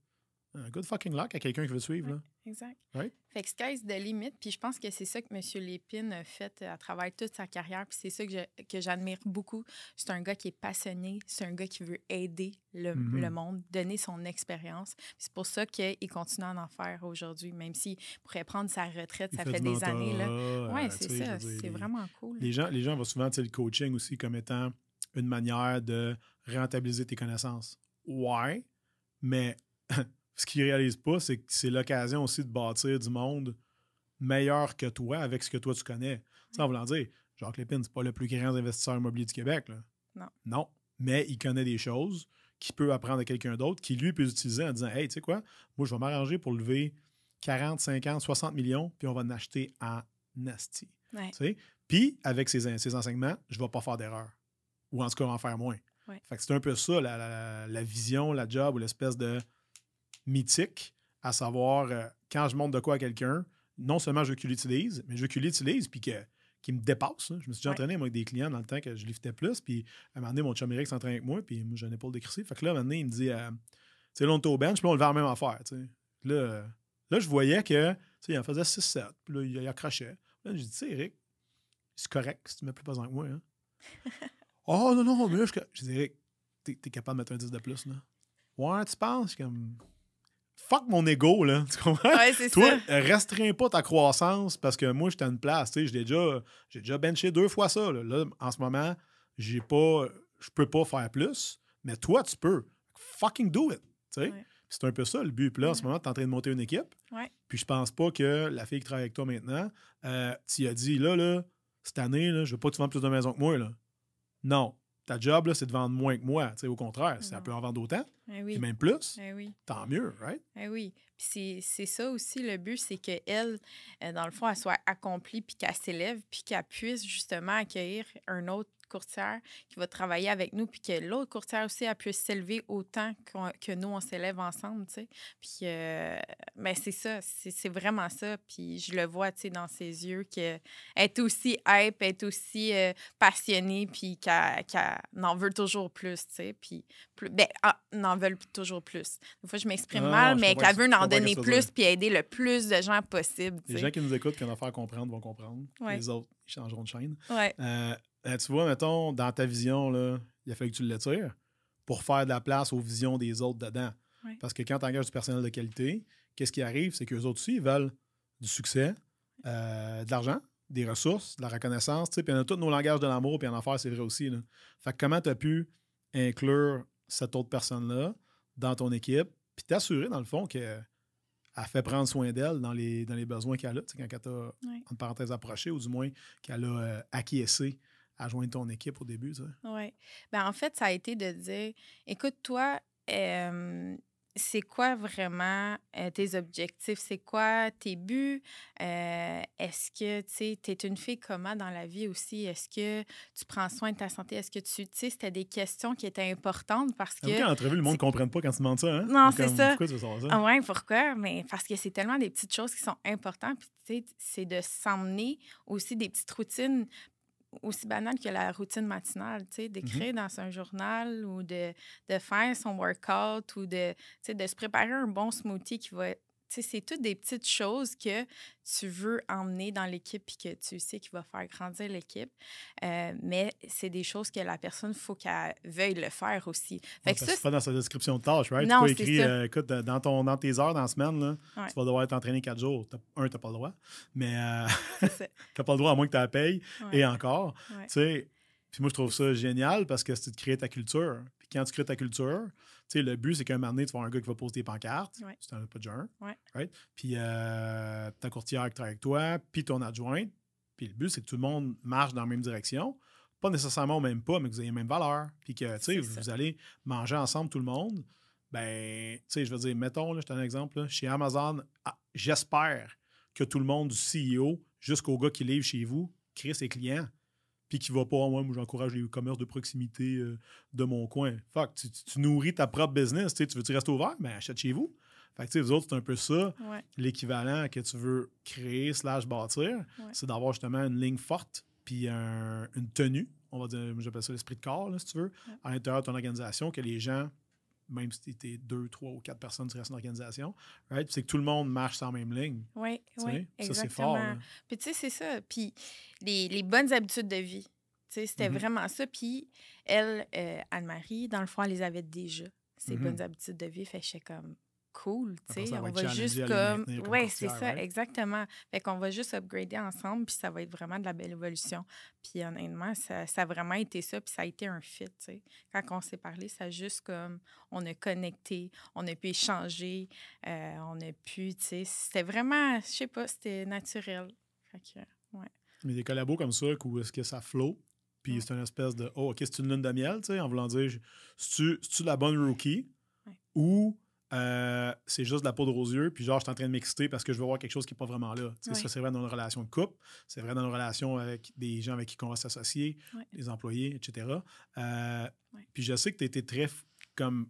un good fucking luck à quelqu'un qui veut suivre. Ouais. Là. Exact. Right? Fait que sky's the limit. Puis je pense que c'est ça que M. Lépine a fait à travers toute sa carrière. Puis c'est ça que j'admire beaucoup. C'est un gars qui est passionné. C'est un gars qui veut aider le, Mhm. le monde, donner son expérience. C'est pour ça qu'il continue à en faire aujourd'hui, même s'il pourrait prendre sa retraite. Il Ça fait, des années. Là. mentorat, Oui, euh, c'est ça. C'est vraiment cool. Les gens, les gens voient souvent le coaching aussi comme étant une manière de rentabiliser tes connaissances. Ouais, mais ce qu'ils ne réalisent pas, c'est que c'est l'occasion aussi de bâtir du monde meilleur que toi avec ce que toi tu connais. Sais, en voulant dire, Jacques Lépine, c'est pas le plus grand investisseur immobilier du Québec. Là. Non. Non. Mais il connaît des choses qu'il peut apprendre à quelqu'un d'autre qui, lui, peut utiliser en disant Hey, tu sais quoi, moi, je vais m'arranger pour lever 40, 50, 60 millions, puis on va en acheter en nasty. Ouais. Puis, avec ces, ces enseignements, je ne vais pas faire d'erreur. Ou en tout cas, en faire moins. Ouais. Fait que c'est un peu ça, la, la- la vision, la job ou l'espèce de mythique, à savoir, euh, quand je montre de quoi à quelqu'un, non seulement je veux qu'il l'utilise, mais je veux qu'il l'utilise puis que, qu'il me dépasse. hein. Je me suis déjà Ouais. entraîné moi, avec des clients dans le temps que je liftais plus. Puis, à un moment donné, mon chum Eric s'entraîne avec moi, puis moi, j'ai une épaule décrissée. Fait que là, à un moment donné, il me dit, euh, tu sais, là, on était au bench, puis là, on levait la même affaire. Là, euh, là, je voyais que, il en faisait 6-7, puis là, il, accrochait. Là, j'ai dit, tu sais, Eric, c'est correct si tu mets plus pesant que moi. Hein. oh, non, non, mais là, je, je dis, Eric, t'es, t'es capable de mettre un 10 de plus, là. Ouais, tu penses? Comme. Fuck mon ego, là. Tu comprends? Ouais, c'est Toi, ça. restreins pas ta croissance parce que moi, j'étais à une place. Tu sais, j'ai déjà, j'ai déjà benché deux fois ça. Là, Là, en ce moment, j'ai pas, je peux pas faire plus, mais toi, tu peux. Fucking do it. tu sais. Ouais. C'est un peu ça le but. Puis là, en ce Ouais. moment, tu es en train de monter une équipe. Ouais. Puis je pense pas que la fille qui travaille avec toi maintenant, euh, tu as dit, là, là, cette année, là, je veux pas que tu vendes plus de maisons que moi. Là. Non. Ta job, là, c'est de vendre moins que moi. Au contraire, si elle Non. peut en vendre autant, Eh et oui. même plus, Eh oui. tant mieux, right? Eh oui. Puis c'est- c'est ça aussi le but, c'est qu'elle, euh, dans le fond, elle soit accomplie, puis qu'elle s'élève, puis qu'elle puisse justement accueillir un autre courtière qui va travailler avec nous, puis que l'autre courtière aussi, elle puisse s'élever autant que nous, on s'élève ensemble, tu sais. Puis, euh, ben c'est ça, c'est vraiment ça. Puis je le vois, tu sais, dans ses yeux, qu'elle est aussi hype, elle est aussi euh, passionnée, puis qu'elle qu'elle en veut toujours plus, tu sais. Puis, plus, ben, ah, en veulent toujours plus. Des fois, je m'exprime Ah, mal, mais qu'elle que- veut en donner plus, puis aider le plus de gens possible, Les gens qui nous écoutent, qui ont affaire à comprendre, vont comprendre. Ouais. Les autres, ils changeront de chaîne. Ouais, Euh, euh, tu vois, mettons, dans ta vision, là, il a fallu que tu l'étires pour faire de la place aux visions des autres dedans. Ouais. Parce que quand tu engages du personnel de qualité, qu'est-ce qui arrive? C'est qu'eux autres aussi, ils veulent du succès, euh, de l'argent, des ressources, de la reconnaissance. Puis on a tous nos langages de l'amour, puis en affaires, c'est vrai aussi. Là. Fait que comment tu as pu inclure cette autre personne-là dans ton équipe, puis t'assurer, dans le fond, que elle fait prendre soin d'elle dans les, dans les besoins qu'elle a, tu sais, quand elle t'a, Ouais. entre parenthèses, approché, ou du moins qu'elle a euh, acquiescé à joindre ton équipe au début. Oui. Ben, en fait, ça a été de dire écoute, toi, euh, c'est quoi vraiment euh, tes objectifs? C'est quoi tes buts? Euh, Est-ce que tu es une fille comment dans la vie aussi? Est-ce que tu prends soin de ta santé? Est-ce que tu. Tu sais, c'était des questions qui étaient importantes parce que. Avoue qu'en entrevue, le monde ne comprenne pas quand tu demandes ça. Hein? Non, c'est ça. Pourquoi tu veux savoir ça? Ah ouais, pourquoi? Mais parce que c'est tellement des petites choses qui sont importantes. Puis, tu sais, c'est de s'emmener aussi des petites routines aussi banales que la routine matinale, tu sais, d'écrire dans un journal ou de, de faire son workout ou de, de se préparer un bon smoothie qui va... C'est toutes des petites choses que tu veux emmener dans l'équipe puis que tu sais qui va faire grandir l'équipe. Euh, mais c'est des choses que la personne, il faut qu'elle veuille le faire aussi. Fait Ouais, que ça ça, se fait dans sa description de tâche, right? Non, tu c'est peux écrire, euh, écoute, dans, ton, dans tes heures dans la semaine, là, Ouais. tu vas devoir être entraîné quatre jours. T'as- un, tu n'as pas le droit, mais euh, c'est n'as pas le droit à moins que tu la payes. Ouais. Et encore, Ouais. tu sais, puis moi, je trouve ça génial parce que c'est de créer ta culture. Quand tu crées ta culture, tu sais, le but, c'est qu'un moment donné, tu vas avoir un gars qui va poser tes pancartes. Ouais. Tu n'en as pas déjà un. Ouais. Right? Puis euh, ta courtière qui travaille avec toi, puis ton adjointe. Puis le but, c'est que tout le monde marche dans la même direction. Pas nécessairement au même pas, mais que vous ayez les mêmes valeurs. Puis que, tu sais, C'est vous, vous allez manger ensemble tout le monde. Ben, tu sais, je veux dire, mettons, là, je te donne un exemple. là, chez Amazon, ah, j'espère que tout le monde, du CEO jusqu'au gars qui livre chez vous, crée ses clients. Puis qui va pas, moi, moi j'encourage les commerces de proximité euh, de mon coin. Fuck, tu, tu- tu nourris ta propre business. Tu veux-tu rester ouvert? Ben, achète chez vous. Fait que, tu sais, vous autres, c'est un peu ça, Ouais. l'équivalent que tu veux créer slash bâtir. Ouais. C'est d'avoir justement une ligne forte puis un- une tenue, on va dire, j'appelle ça l'esprit de corps, là, si tu veux, Ouais. à l'intérieur de ton organisation, que les gens, même si tu es deux, trois ou quatre personnes, tu restes une organisation, right? C'est que tout le monde marche sur la même ligne. Oui, oui, ça, c'est fort. là. Puis tu sais, c'est ça. Puis les, les bonnes habitudes de vie, tu sais, c'était Mhm. vraiment ça. Puis elle, euh, Anne-Marie, dans le fond, elle les avait déjà, ces Mhm. bonnes habitudes de vie. Fait que comme cool, tu sais. On va juste comme... Oui, c'est ça, exactement. Fait qu'on va juste upgrader ensemble, puis ça va être vraiment de la belle évolution. Puis honnêtement, ça, ça a vraiment été ça, puis ça a été un fit, tu sais. Quand on s'est parlé, ça a juste comme... On a connecté, on a pu échanger, euh, on a pu, tu sais... C'était vraiment, je sais pas, c'était naturel. Fait que, Mais des collabos comme ça, où est-ce que ça flow, puis Ouais. c'est une espèce de Oh, OK, c'est une lune de miel, tu sais, en voulant dire C'est-tu c'est-tu la bonne rookie Ouais. ou euh, c'est juste de la poudre aux yeux, puis genre, je suis en train de m'exciter parce que je veux voir quelque chose qui n'est pas vraiment là. Ça, c'est vrai dans nos relations de couple, c'est vrai dans nos relations avec des gens avec qui on va s'associer, les employés, etc. Euh. Puis je sais que tu étais très, comme,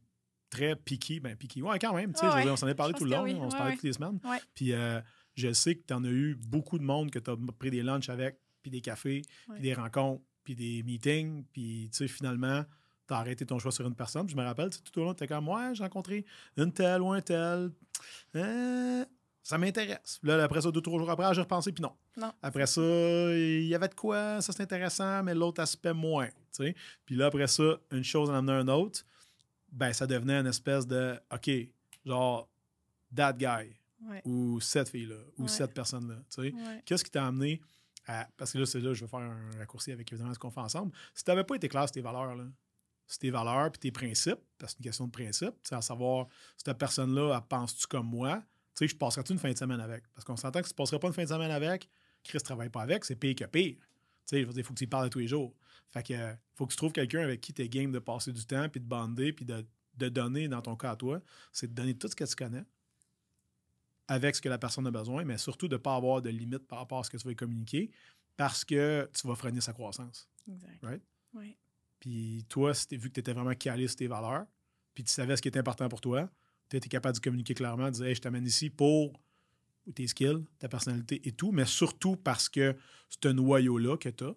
très picky. Ben, picky. Ouais, quand même. tu sais, on s'en est parlé Je tout le long. oui. On se parlait toutes les semaines. Puis euh, je sais que tu en as eu beaucoup de monde que tu as pris des lunchs avec, puis des cafés, puis des rencontres, puis des meetings, puis tu sais, finalement, tu as arrêté ton choix sur une personne. Puis je me rappelle, tout au long, tu étais comme, ouais, j'ai rencontré une telle ou un tel. Euh, ça m'intéresse. Là, après ça, deux, trois jours après, j'ai repensé, puis non. Non. Après ça, il y avait de quoi, ça c'est intéressant, mais l'autre aspect moins. Puis là, après ça, une chose en amenait un autre, ben ça devenait une espèce de OK, genre that guy Ouais. ou cette fille-là ou Ouais. cette personne-là. Ouais. Qu'est-ce qui t'a amené à. Parce que là, c'est là, je vais faire un raccourci avec évidemment ce qu'on fait ensemble. Si tu n'avais pas été clair sur tes valeurs, là, sur tes valeurs puis tes principes, parce que c'est une question de principe, à savoir, cette personne-là, elle pense-tu comme moi? Tu sais, je passerais-tu une fin de semaine avec? Parce qu'on s'entend que si tu ne passerais pas une fin de semaine avec, Chris ne travaille pas avec, c'est pire que pire. Tu sais, je veux dire, il faut que tu y parles tous les jours. Fait que, euh, faut que tu trouves quelqu'un avec qui tu es game de passer du temps, puis de bander, puis de, de donner, dans ton cas à toi, c'est de donner tout ce que tu connais avec ce que la personne a besoin, mais surtout de ne pas avoir de limite par rapport à ce que tu vas communiquer parce que tu vas freiner sa croissance. Exact. Right? Ouais. Puis toi, vu que tu étais vraiment calé sur tes valeurs, puis tu savais ce qui était important pour toi, tu étais capable de communiquer clairement, de dire hey, je t'amène ici pour tes skills, ta personnalité et tout, mais surtout parce que ce noyau-là que tu as,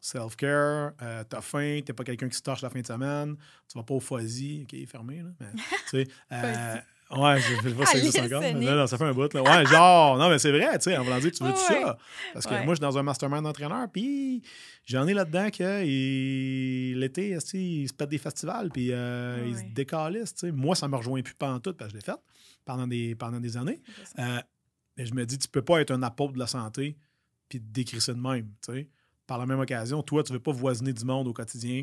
self-care, euh, t'as faim, t'es pas quelqu'un qui se torche la fin de semaine, tu vas pas au Fuzzy, ok, fermé, là, mais tu sais, euh, ouais, je sais pas ça existe encore. Sonic. Non, non, ça fait un bout, là. Ouais, genre, non, mais c'est vrai, tu sais, en voulant dire, tu veux tout ouais. ça? Parce que Ouais. moi, je suis dans un mastermind d'entraîneur, puis j'en ai là-dedans que il- l'été, esti, il se pète des festivals, puis euh, il se Ouais. décalisse, tu sais. Moi, ça me rejoint plus pas en tout, parce que je l'ai fait pendant des, pendant des années. Euh, mais je me dis, tu peux pas être un apôtre de la santé puis te décrire ça de même. tu sais. Par la même occasion, toi, tu veux pas voisiner du monde au quotidien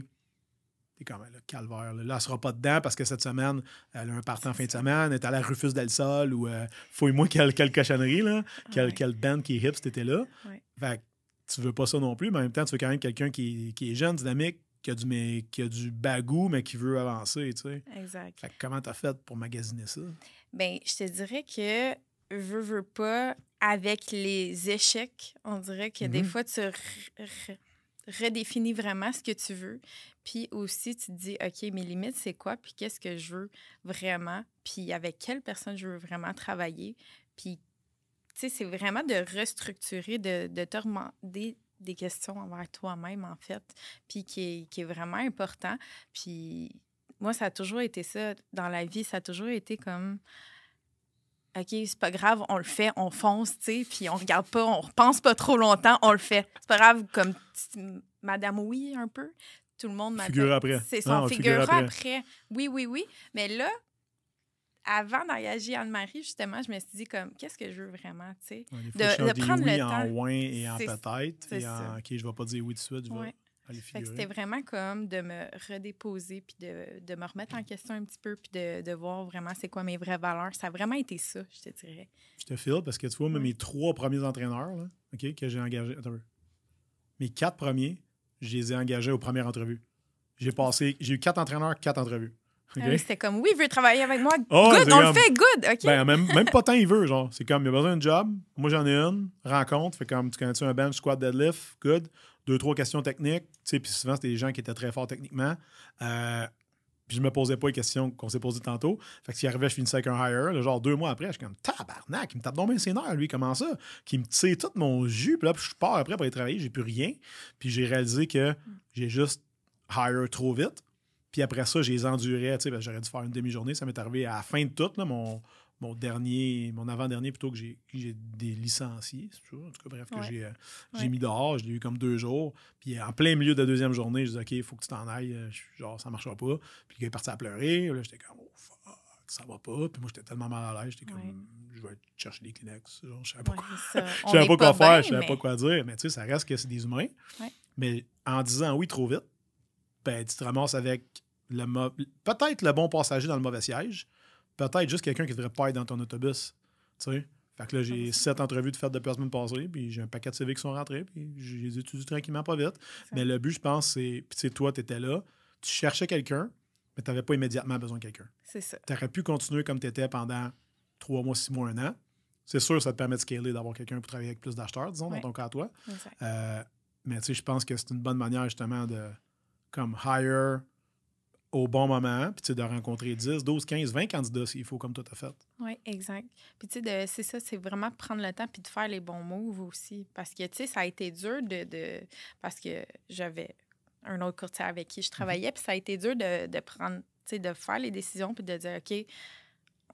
T'es comme, le calvaire. Là, elle sera pas dedans parce que cette semaine, elle a un partant en fin de semaine, elle est à la Rufus del Sol ou euh, fouille-moi quelle, quelle cochonnerie, là, quel, Ouais. quel band qui est hip, c'était là. Ouais. Fait que tu veux pas ça non plus, mais en même temps, tu veux quand même quelqu'un qui, qui est jeune, dynamique, qui a du, mais, qui a du bagou, mais qui veut avancer, tu sais. Exact. Fait que comment t'as fait pour magasiner ça? Ben, je te dirais que veux, veux pas, avec les échecs, on dirait que des Mhm. fois, tu re- re- redéfinis vraiment ce que tu veux. Puis aussi, tu te dis, OK, mes limites, c'est quoi? Puis qu'est-ce que je veux vraiment? Puis avec quelle personne je veux vraiment travailler? Puis, tu sais, c'est vraiment de restructurer, de, de te demander des questions envers toi-même, en fait, puis qui est, qui est vraiment important. Puis moi, ça a toujours été ça dans la vie. Ça a toujours été comme, OK, c'est pas grave, on le fait, on fonce, tu sais, puis on regarde pas, on repense pas trop longtemps, on le fait. C'est pas grave, comme Madame Oui, un peu. Tout le monde m'appelle. Figure après. C'est Ah, son on figure après. après. Oui, oui, oui. Mais là, avant d'engager Anne-Marie, justement, je me suis dit, comme, qu'est-ce que je veux vraiment, tu sais? Ouais, De- prendre oui le en temps. ouin et en peut-être. Et en, ça. OK, je vais pas dire oui tout de suite, je vais Ouais. aller figurer. c'était vraiment comme de me redéposer puis de, de me remettre en question un petit peu puis de, de voir vraiment c'est quoi mes vraies valeurs. Ça a vraiment été ça, je te dirais. Je te file parce que tu vois, Ouais. mes trois premiers entraîneurs là, OK, que j'ai engagés. Attends. Mes quatre premiers, je les ai engagés aux premières entrevues. J'ai passé, j'ai eu quatre entraîneurs, quatre entrevues. Ah oui, C'était comme, oui, il veut travailler avec moi. Oh, good, on comme- le fait, good, OK. Ben, même, même pas tant il veut, genre. C'est comme, il a besoin d'un job. Moi, j'en ai une. Rencontre. Fait comme, tu connais-tu un bench, squat, deadlift? Good. Deux, trois questions techniques. Tu sais, puis souvent, c'était des gens qui étaient très forts techniquement. Euh, puis je me posais pas les questions qu'on s'est posées tantôt. Fait que s'il arrivait, je finissais avec un hire. Là, genre deux mois après, je suis comme, tabarnak, il me tape donc bien ses lui, comment ça? Qui me tire tout mon jus. Puis là, je pars après pour aller travailler, j'ai plus rien. Puis j'ai réalisé que j'ai juste hire trop vite. Puis après ça, je les endurais. J'aurais dû faire une demi-journée. Ça m'est arrivé à la fin de tout, là, mon, mon dernier, mon avant-dernier plutôt que j'ai des licenciés, c'est. En tout cas, bref, que Ouais. j'ai euh, Ouais. mis dehors. Je l'ai eu comme deux jours. Puis en plein milieu de la deuxième journée, je dis OK, il faut que tu t'en ailles. Euh, je- Genre, ça marchera pas. Puis gars est parti à pleurer. Là, j'étais comme Oh fuck, ça va pas. Puis moi, j'étais tellement mal à l'aise. J'étais comme Ouais. Je vais chercher des Kleenex. Genre, je savais pas quoi. Je savais pas quoi bien, faire, je savais mais- pas quoi dire. Mais tu sais, ça reste que c'est des humains. Mais en disant oui trop vite, ben, tu te ramasses avec le peut-être le bon passager dans le mauvais siège, peut-être juste quelqu'un qui devrait pas être dans ton autobus. Tu sais? Fait que là, j'ai c'est sept entrevues de fête depuis la semaine passée, puis j'ai un paquet de CV qui sont rentrés, puis je les étudie tranquillement, pas vite. Mais le but, je pense, c'est. Puis tu sais, toi, tu étais là, tu cherchais quelqu'un, mais tu n'avais pas immédiatement besoin de quelqu'un. C'est ça. Tu aurais pu continuer comme tu étais pendant trois mois, six mois, un an. C'est sûr, ça te permet de scaler, d'avoir quelqu'un pour travailler avec plus d'acheteurs, disons, Ouais. dans ton cas à toi. Exact. Euh, mais tu sais, je pense que c'est une bonne manière justement de comme hire au bon moment, puis de rencontrer 10, 12, 15, 20 candidats s'il faut, comme toi t'as fait. Oui, exact. Puis, tu sais, c'est ça, c'est vraiment prendre le temps puis de faire les bons moves aussi. Parce que, tu sais, ça a été dur de. de- parce que j'avais un autre courtier avec qui je travaillais, puis ça a été dur de, de prendre, tu sais, de faire les décisions puis de dire, OK,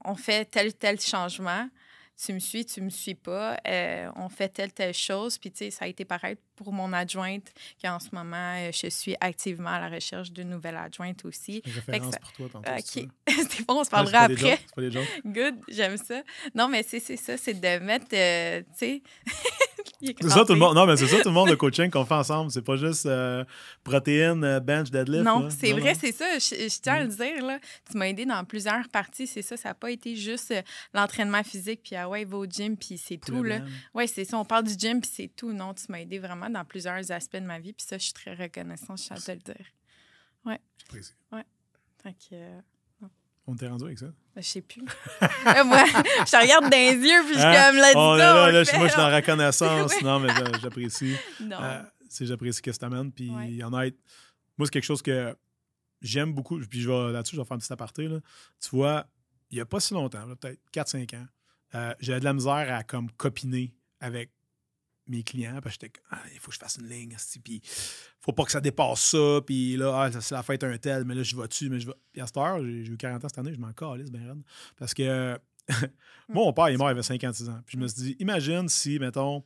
on fait tel, tel changement. Tu me suis, tu me suis pas. euh, on fait telle, telle chose. Puis, tu sais, ça a été pareil pour mon adjointe, qu'en ce moment, euh, je suis activement à la recherche d'une nouvelle adjointe aussi. Une référence ça- pour toi tantôt. c'est OK. ça? c'est bon, on se Ouais, c'est parlera après. pas des jokes. Good, j'aime ça. Non, mais c'est c'est ça, c'est de mettre, euh, tu sais... C'est ça tout le monde. Non, mais c'est ça tout le monde le coaching qu'on fait ensemble. C'est pas juste euh, protéines, euh, bench, deadlift. Non, c'est vrai, c'est ça. Je, je tiens à le Mm. dire, là. Tu m'as aidé dans plusieurs parties, c'est ça. Ça n'a pas été juste euh, l'entraînement physique, puis ah ouais, va au gym, puis c'est tout, là. Oui, c'est ça. On parle du gym, puis c'est tout. Non, tu m'as aidé vraiment dans plusieurs aspects de ma vie, puis ça, je suis très reconnaissante, je tiens à te le dire. J'apprécie. Fait que, euh, On t'est rendu avec ça? je sais plus. Là, moi, je te regarde dans les yeux, puis je suis Hein? comme, Oh, là, là, on là, fait, moi, je suis dans la reconnaissance. Non, mais j'a- j'apprécie. Non. Euh, j'apprécie que tu amènes. Puis, Ouais. honnête, moi, c'est quelque chose que j'aime beaucoup. Puis, je vais, là-dessus, je vais faire un petit aparté. Là. Tu vois, il n'y a pas si longtemps, là, peut-être 4-5 ans, euh, j'avais de la misère à comme copiner avec mes clients. Parce que j'étais ah, il faut que je fasse une ligne. Puis, faut pas que ça dépasse ça. Puis là, ah, c'est la fête un tel, mais là, je vais dessus. Mais je vais. Puis à cette heure, j'ai eu 40 ans cette année, je m'en calisse, ben raide. Parce que mon père est mort, il avait 56 ans. Puis je me suis dit, imagine si, mettons,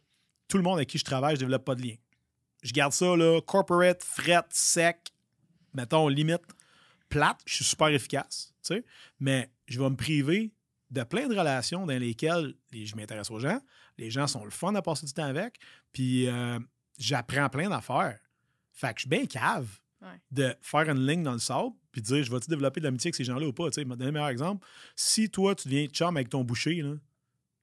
tout le monde avec qui je travaille, je développe pas de lien. Je garde ça, là, corporate, fret, sec, mettons, limite, plate. Je suis super efficace, tu sais. Mais je vais me priver de plein de relations dans lesquelles les- je m'intéresse aux gens. Les gens sont le fun à passer du temps avec. Puis euh, j'apprends plein d'affaires. Fait que je suis bien cave Ouais. de faire une ligne dans le sable puis de dire je vais-tu développer de l'amitié avec ces gens-là ou pas. Tu sais, donner le meilleur exemple. Si toi, tu deviens chum avec ton boucher, là,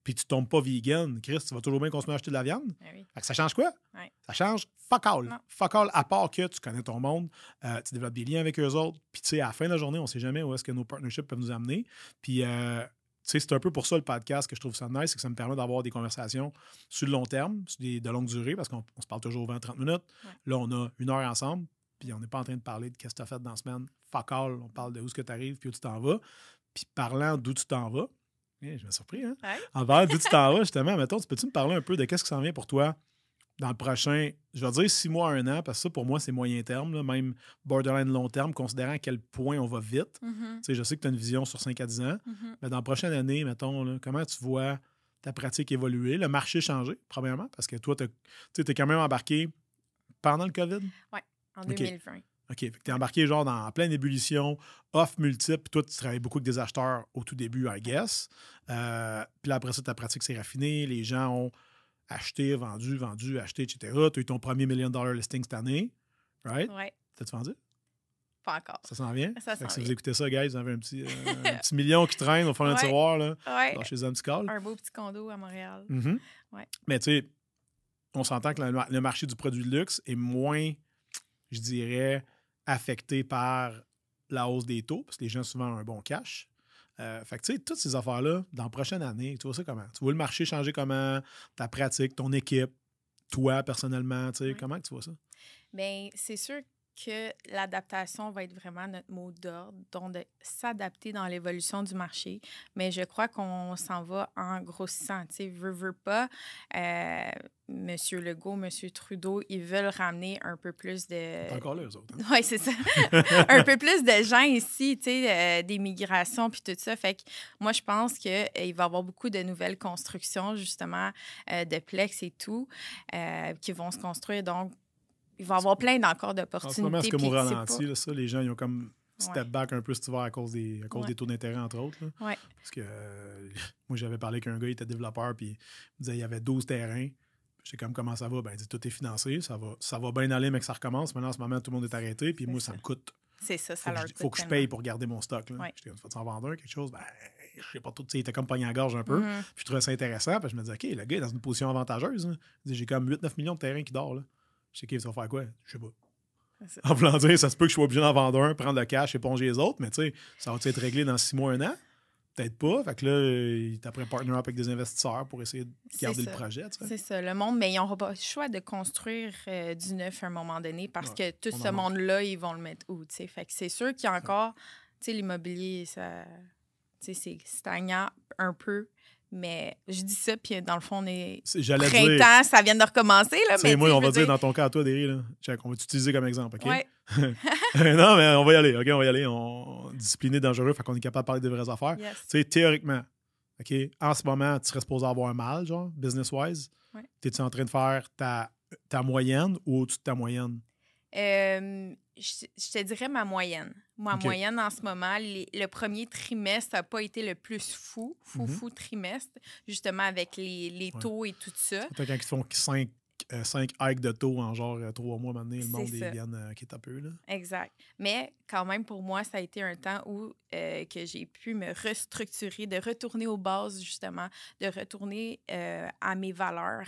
puis tu tombes pas vegan, Chris, tu vas toujours bien continuer à acheter de la viande. Ben oui. Fait que ça change quoi? Ouais. Ça change fuck all. Non. Fuck all, à part que tu connais ton monde, euh, tu développes des liens avec eux autres, puis tu sais, à la fin de la journée, on sait jamais où est-ce que nos partnerships peuvent nous amener. Puis, euh, c'est un peu pour ça le podcast que je trouve ça nice, c'est que ça me permet d'avoir des conversations sur le long terme, sur des, de longue durée, parce qu'on on se parle toujours 20-30 minutes. Ouais. Là, on a une heure ensemble, puis on n'est pas en train de parler de qu'est-ce que tu as fait dans la semaine. Fuck all, on parle de où est-ce que tu arrives, puis où tu t'en vas. Puis parlant d'où tu t'en vas, eh, je me surpris, hein? Ouais. En parlant d'où tu t'en vas, justement, mettons, tu peux-tu me parler un peu de qu'est-ce qui s'en vient pour toi? Dans le prochain, je vais dire six mois, un an, parce que ça, pour moi, c'est moyen terme, là, même borderline long terme, considérant à quel point on va vite. Tu sais, je sais que tu as une vision sur 5 à 10 ans, mhm. mais dans la prochaine année, mettons, là, comment tu vois ta pratique évoluer, le marché changer, premièrement, parce que toi, tu es quand même embarqué pendant le COVID? En OK. 2020. OK. Tu es embarqué genre dans, en pleine ébullition, off multiple. Puis toi, tu travailles beaucoup avec des acheteurs au tout début, I guess. Euh, puis après ça, ta pratique s'est raffinée. Les gens ont acheté, vendu, vendu, acheté, etc. Tu as eu ton premier million dollar listing cette année. Right? Ouais, T'as-tu vendu? pas encore. Ça s'en vient? Ça s'en si vous écoutez ça, guys, vous avez un petit, euh, un petit million qui traîne au fond d'un Ouais. tiroir. Là. Ouais. chez un petit call. Un beau petit condo à Montréal. Ouais. Mais tu sais, on s'entend que le, le marché du produit de luxe est moins, je dirais, affecté par la hausse des taux, parce que les gens souvent ont un bon cash. Euh, fait que tu sais, toutes ces affaires-là, dans la prochaine année, tu vois ça comment? Tu vois le marché changer comment? Ta pratique, ton équipe, toi personnellement, tu sais, Ouais. comment que tu vois ça? Bien, c'est sûr que l'adaptation va être vraiment notre mot d'ordre, donc de s'adapter dans l'évolution du marché. Mais je crois qu'on s'en va en grossissant. Tu sais, veut, veut pas, euh, Monsieur Legault, Monsieur Trudeau, ils veulent ramener un peu plus de... Encore là, eux autres. hein? Oui, c'est ça. un peu plus de gens ici, tu sais, euh, des migrations puis tout ça. Fait que moi, je pense qu'il va y avoir beaucoup de nouvelles constructions, justement, euh, de plex et tout, euh, qui vont se construire. Donc, il va y avoir plein d'encore d'opportunités. comme au ralenti, là, ça. Les gens, ils ont comme step Ouais. back un peu cet hiver à cause des, à cause Ouais. des taux d'intérêt, entre autres. là. Ouais. Parce que euh, moi, j'avais parlé avec un gars, il était développeur, puis il me disait il y avait 12 terrains. J'étais comme, comment ça va? Ben, il dit, tout est financé, ça va, ça va bien aller, mais que ça recommence. Maintenant, en ce moment, tout le monde est arrêté, puis moi, ça ça. me coûte. C'est ça, ça que, leur je, coûte faut que je paye pour garder mon stock. Là. J'étais comme, tu en vendre un, quelque chose? Ben, je sais pas tout. Tu sais, il était comme pogné en gorge un peu. Mhm. Puis je trouvais ça intéressant, puis je me disais, OK, le gars est dans une position avantageuse. hein. J'ai comme 8-9 millions de terrains qui dort. Là. Je sais, OK, ça va faire quoi? Je sais pas. C'est. En voulant dire, ça se peut que je sois obligé d'en vendre un, prendre le cash, éponger les autres, mais tu sais, ça va être réglé dans six mois, un an? Peut-être pas. Fait que là, il est après partner up avec des investisseurs pour essayer de C'est garder le projet. C'est ça, le monde, mais ils n'auront pas le choix de construire euh, du neuf à un moment donné parce Ouais, que tout ce monde-là, ils vont le mettre où. Fait que c'est sûr qu'il y a encore, tu sais, l'immobilier, ça, tu sais, c'est stagnant un peu, mais je dis ça, puis dans le fond, on est J'allais dire. printemps, ça vient de recommencer, là, mais moi, on va dire dans ton cas à toi, Derry, là. Check, on va t'utiliser comme exemple, OK? Ouais, non, mais on va y aller, OK? On va y aller. On... Discipliné, dangereux, fait qu'on est capable de parler de vraies affaires. yes. Tu sais, théoriquement, OK, en ce moment, tu serais supposé avoir un mal, genre, business-wise. Ouais. T'es-tu en train de faire ta, ta moyenne ou au-dessus de ta moyenne? Euh, je, je te dirais ma moyenne. Ma moyenne en ce moment, les- le premier trimestre n'a pas été le plus fou, fou, Mhm. fou trimestre, justement avec les, les Ouais. taux et tout ça. Quand ils font 5, hikes de taux en genre 3 mois maintenant, le monde viennent euh, qui est un peu, là. Exact. Mais quand même, pour moi, ça a été un temps où euh, que j'ai pu me restructurer, de retourner aux bases, justement, de retourner euh, à mes valeurs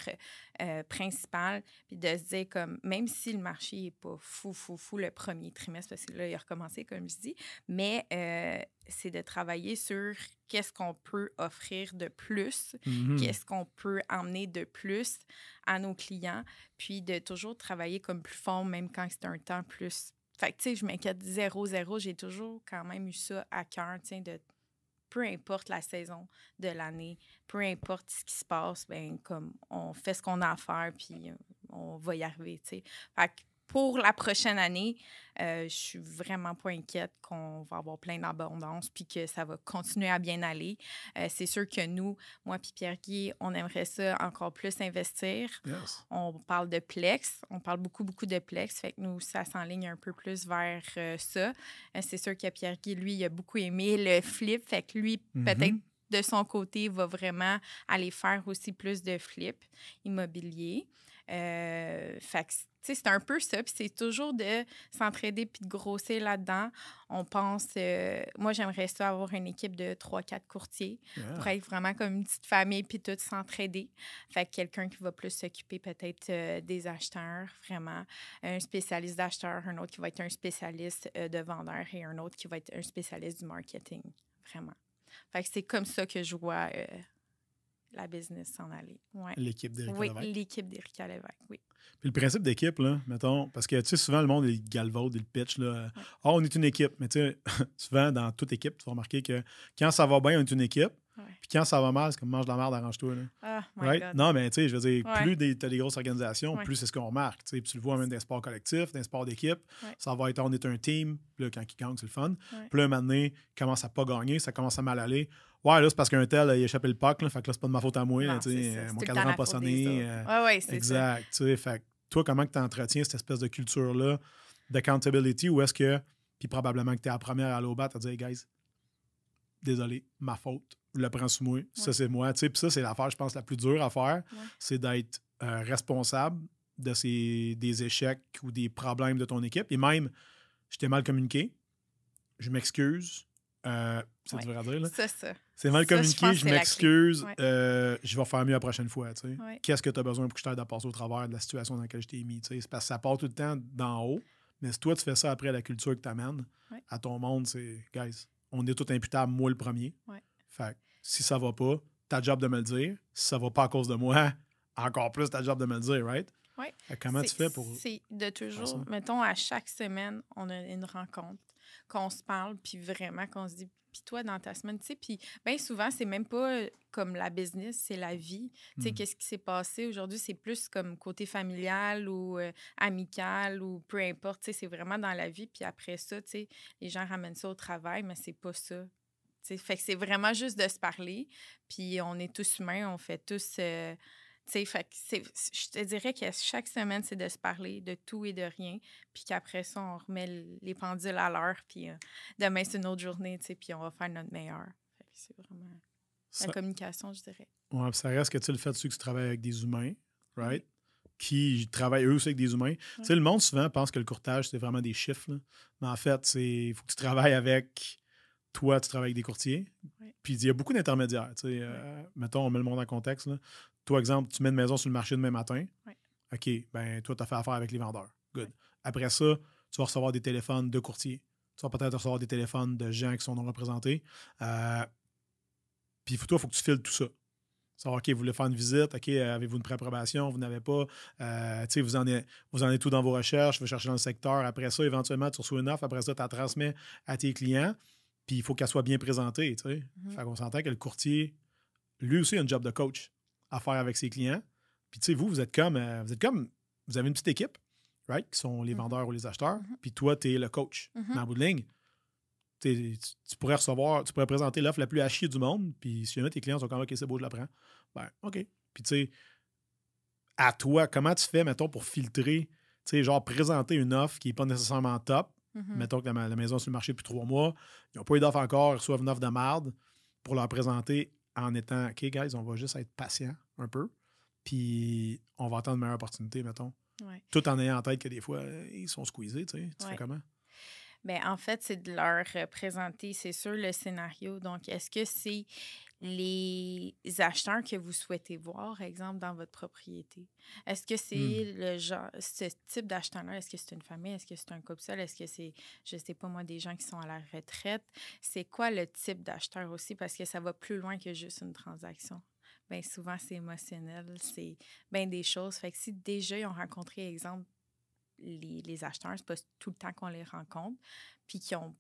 euh, principales, puis de se dire comme, même si le marché n'est pas fou, fou, fou le premier trimestre, parce que là, il a recommencé, comme je dis, mais euh, c'est de travailler sur qu'est-ce qu'on peut offrir de plus, Mhm. qu'est-ce qu'on peut emmener de plus à nos clients, puis de toujours travailler comme plus fort, même quand c'est un temps plus. Fait que, tu sais, je m'inquiète 0-0, j'ai toujours quand même eu ça à cœur, tu sais, de peu importe la saison de l'année, peu importe ce qui se passe, ben comme on fait ce qu'on a à faire, puis euh, on va y arriver, tu sais. Fait que pour la prochaine année, euh, je suis vraiment pas inquiète qu'on va avoir plein d'abondance puis que ça va continuer à bien aller. Euh, c'est sûr que nous, moi puis Pierre-Guy, on aimerait ça encore plus investir. Yes. On parle de Plex, on parle beaucoup, beaucoup de Plex. Fait que nous, ça s'enligne un peu plus vers euh, ça. C'est sûr que Pierre-Guy, lui, il a beaucoup aimé le flip. Fait que lui, Mhm. peut-être de son côté, va vraiment aller faire aussi plus de flip immobilier. Euh, fait que, c'est un peu ça. Puis c'est toujours de s'entraider puis de grossir là-dedans. On pense, euh, moi, j'aimerais ça avoir une équipe de 3-4 courtiers pour être vraiment comme une petite famille puis tout s'entraider. Fait que quelqu'un qui va plus s'occuper peut-être euh, des acheteurs, vraiment. Un spécialiste d'acheteurs, un autre qui va être un spécialiste euh, de vendeurs et un autre qui va être un spécialiste du marketing, vraiment. Fait que c'est comme ça que je vois la business s'en aller. Ouais. L'équipe d'Éric Oui, l'équipe d'Éric Lévesque, oui. Puis le principe d'équipe, là, mettons, parce que tu sais, souvent le monde, il galvaude, il pitch, là. Ah, on est une équipe. Mais tu sais, souvent dans toute équipe, tu vas remarquer que quand ça va bien, on est une équipe. Puis quand ça va mal, c'est comme mange de la merde, arrange-toi. Ah, God. Non, mais tu sais, je veux dire, plus tu as des grosses organisations, plus c'est ce qu'on remarque. Puis tu le vois même dans les sports collectifs, dans les sports d'équipe. Ça va être on est un team. Puis là, quand ils gagnent, c'est le fun. Puis là, un moment donné, commence à pas gagner, ça commence à mal aller. Ouais, là, c'est parce qu'un tel, il a échappé le puck, là, fait que là, c'est pas de ma faute à moi. Là, euh, mon cadran n'a pas sonné. Euh, ouais, ouais, c'est exact. Ça. Fait toi, comment tu entretiens cette espèce de culture-là d'accountability ou est-ce que, puis probablement que tu es la première à aller au bat à dire, hey, guys, désolé, ma faute, le prends sous moi, ça c'est moi. Puis ça, c'est l'affaire, je pense, la plus dure à faire, c'est d'être euh, responsable de ces, des échecs ou des problèmes de ton équipe. Et même, je t'ai mal communiqué, je m'excuse, euh, c'est dur à dire. Là. C'est ça. C'est mal communiqué, je, m'excuse, euh, je vais faire mieux la prochaine fois. Qu'est-ce que tu as besoin pour que je t'aide à passer au travers de la situation dans laquelle je t'ai mis? C'est parce que ça part tout le temps d'en haut, mais si toi tu fais ça après la culture que tu amènes à ton monde, c'est, guys, on est tout imputable, moi le premier. Fait si ça va pas, ta job de me le dire. Si ça va pas à cause de moi, encore plus ta job de me le dire, right? Comment tu fais pour. C'est de toujours, mettons, à chaque semaine, on a une rencontre qu'on se parle, puis vraiment qu'on se dit, puis toi, dans ta semaine, tu sais, puis bien souvent, c'est même pas euh, comme la business, c'est la vie. Tu sais, mmh. qu'est-ce qui s'est passé aujourd'hui, c'est plus comme côté familial ou euh, amical ou peu importe, tu sais, c'est vraiment dans la vie. Puis après ça, tu sais, les gens ramènent ça au travail, mais c'est pas ça. Fait que c'est vraiment juste de se parler, puis on est tous humains, on fait tous... Euh, je te dirais que chaque semaine, c'est de se parler de tout et de rien, puis qu'après ça, on remet les pendules à l'heure, puis euh, demain, c'est une autre journée, puis on va faire notre meilleur. c'est vraiment la communication, je dirais. Ouais, ça reste que tu le fait dessus que tu travailles avec des humains, right? Qui travaillent eux aussi avec des humains. Tu sais, le monde souvent pense que le courtage, c'est vraiment des chiffres, mais en fait, il faut que tu travailles avec toi, tu travailles avec des courtiers. Puis il y a beaucoup d'intermédiaires. Euh, mettons, on met le monde en contexte. Là. Toi, exemple, tu mets une maison sur le marché demain matin. OK, ben toi, tu as fait affaire avec les vendeurs. Good. Après ça, tu vas recevoir des téléphones de courtiers. Tu vas peut-être recevoir des téléphones de gens qui sont non représentés. Euh, puis toi, il faut que tu files tout ça. Savoir, OK, vous voulez faire une visite, OK, avez-vous une préapprobation, vous n'avez pas, euh, tu sais, vous en, êtes, vous en êtes tout dans vos recherches, vous cherchez dans le secteur? Après ça, éventuellement, tu reçois une offre, après ça, tu la transmets à tes clients. Puis il faut qu'elle soit bien présentée. Tu sais. Mm-hmm. Fait qu'on s'entend que le courtier, lui aussi, a un job de coach à faire avec ses clients. Puis tu sais, vous, vous êtes comme, euh, vous êtes comme, vous avez une petite équipe, right, qui sont les mm-hmm. vendeurs ou les acheteurs. Mm-hmm. Puis toi, tu es le coach. Mais en bout de ligne, tu, pourrais recevoir, tu pourrais présenter l'offre la plus hachée du monde. Puis si jamais tes clients sont comme, OK, c'est beau, je la prends. Ben, OK. Puis tu sais, à toi, comment tu fais, mettons, pour filtrer, tu sais, genre présenter une offre qui n'est pas nécessairement top, Mm-hmm. Mettons que la, maison est sur le marché depuis trois mois, ils n'ont pas eu d'offre encore, ils reçoivent une offre de marde pour leur présenter en étant OK, guys, on va juste être patient un peu, puis on va attendre une meilleure opportunité, mettons. Tout en ayant en tête que des fois, ils sont squeezés, tu sais. Tu fais comment? Bien, en fait, c'est de leur présenter, c'est sûr, le scénario. Donc, est-ce que c'est les acheteurs que vous souhaitez voir, exemple, dans votre propriété? Est-ce que c'est mmh. le genre, ce type d'acheteur-là, est-ce que c'est une famille, est-ce que c'est un couple seul, est-ce que c'est, je sais pas moi, des gens qui sont à la retraite? C'est quoi le type d'acheteur aussi? Parce que ça va plus loin que juste une transaction. Bien, souvent, c'est émotionnel, c'est bien des choses. Fait que si déjà ils ont rencontré, exemple, les, les acheteurs, c'est pas tout le temps qu'on les rencontre, puis qui ont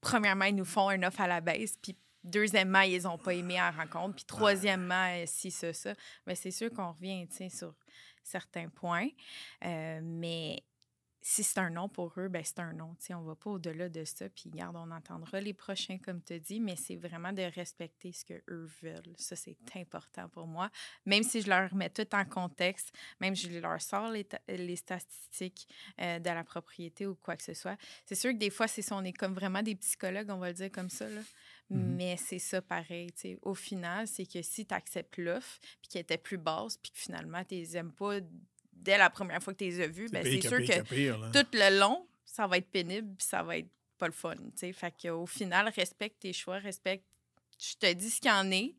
premièrement, ils nous font un offre à la baisse, puis Deuxièmement, ils n'ont pas aimé la rencontre. Puis troisièmement, euh, si, ça, ça. Mais c'est sûr qu'on revient sur certains points. Euh, mais si c'est un non pour eux, ben c'est un non. On on va pas au-delà de ça. Puis, garde, on entendra les prochains, comme tu dis, mais c'est vraiment de respecter ce qu'eux veulent. Ça, c'est important pour moi. Même si je leur mets tout en contexte, même si je leur sors les, les statistiques euh, de la propriété ou quoi que ce soit. C'est sûr que des fois, c'est on est comme vraiment des psychologues, on va le dire comme ça. Là. Mm-hmm. Mais c'est ça pareil. Au final, c'est que si tu acceptes l'offre, puis qu'elle était plus basse, puis que finalement, tu les aimes pas dès la première fois que tu les as vus, ben, c'est sûr que tout le long, ça va être pénible, puis ça va être pas le fun. T'sais. Fait qu'au final, respecte tes choix, respecte. Je te dis ce qu'il y en est,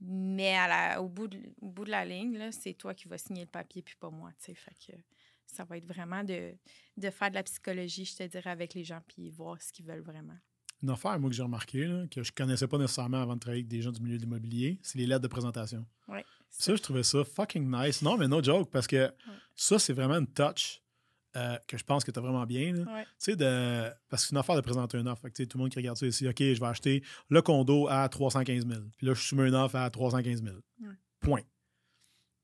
mais à la, au, bout de, au bout de la ligne, c'est toi qui vas signer le papier, puis pas moi. Fait que ça va être vraiment de, de faire de la psychologie, je te dirais, avec les gens, puis voir ce qu'ils veulent vraiment. Une affaire, moi, que j'ai remarqué, là, que je connaissais pas nécessairement avant de travailler avec des gens du milieu de l'immobilier, c'est les lettres de présentation. Oui. Ça, je trouvais ça fucking nice. Non, mais no joke, parce que ça, c'est vraiment une touch euh, que je pense que tu as vraiment bien. Tu sais, de... parce que c'est une affaire de présenter une offre. Fait que, tout le monde qui regarde ça ici, OK, je vais acheter le condo à 315 000. Puis là, je soumets une offre à 315 000. Point.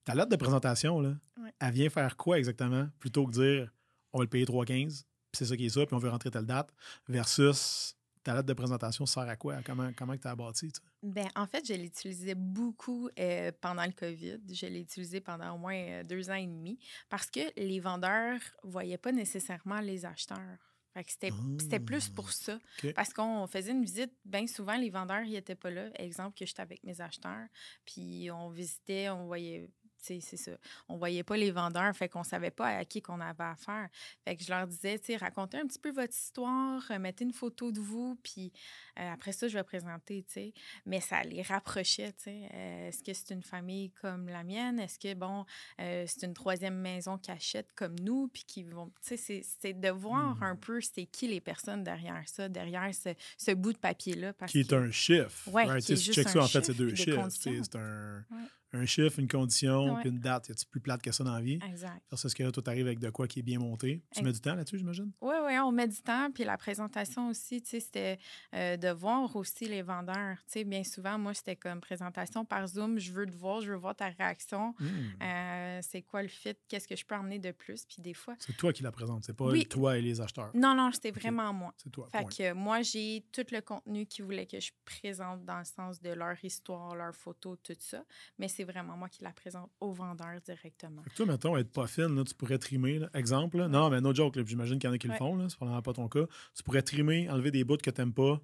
Ta lettre de présentation, là, elle vient faire quoi exactement plutôt que dire on va le payer 315, puis c'est ça qui est ça, puis on veut rentrer telle date, versus ta lettre de présentation sert à quoi? Comment, comment tu as bâti? Ben, en fait, je l'utilisais beaucoup euh, pendant le COVID. Je l'ai utilisé pendant au moins euh, deux ans et demi parce que les vendeurs ne voyaient pas nécessairement les acheteurs. c'était, plus pour ah, ça. Parce qu'on faisait une visite, bien souvent, les vendeurs, n'étaient pas là. Exemple, que j'étais avec mes acheteurs, puis on visitait, on voyait c'est ça. On voyait pas les vendeurs, fait qu'on savait pas à qui qu'on avait affaire. Fait que je leur disais, tu racontez un petit peu votre histoire, euh, mettez une photo de vous, puis euh, après ça, je vais présenter, tu sais. Mais ça les rapprochait, tu sais. Euh, est-ce que c'est une famille comme la mienne? Est-ce que, bon, c'est une troisième maison qui achète comme nous, puis qui vont... Tu sais, c'est de voir un mmh. peu c'est qui les personnes derrière ça, derrière ce, bout de papier-là. Qui est un chiffre. Oui, right? check ça, en fait, c'est deux chiffres. C'est un un chiffre, une condition, puis une date. Y a plus plate que ça dans la vie? Exact. Parce que là, tout arrive avec de quoi qui est bien monté. Tu mets du temps là-dessus, j'imagine? Oui, oui, on met du temps. Puis la présentation aussi, tu sais, c'était euh, de voir aussi les vendeurs. Tu sais, bien souvent, moi, c'était comme présentation par Zoom. Je veux te voir, je veux voir ta réaction. Hmm. Euh, c'est quoi le fit? Qu'est-ce que je peux emmener de plus? Puis des fois. C'est toi qui la présente, c'est pas toi et les acheteurs. Non, non, c'était vraiment moi. C'est toi. Fait que moi, j'ai tout le contenu qu'ils voulaient que je présente dans le sens de leur histoire, leurs photos, tout ça. Mais c'est vraiment moi qui la présente au vendeur directement. toi, mettons, être pas fine, tu pourrais trimer. Exemple, non, mais no joke, j'imagine qu'il y en a qui le font, c'est probablement pas ton cas. Tu pourrais trimer, enlever des bouts que tu n'aimes pas,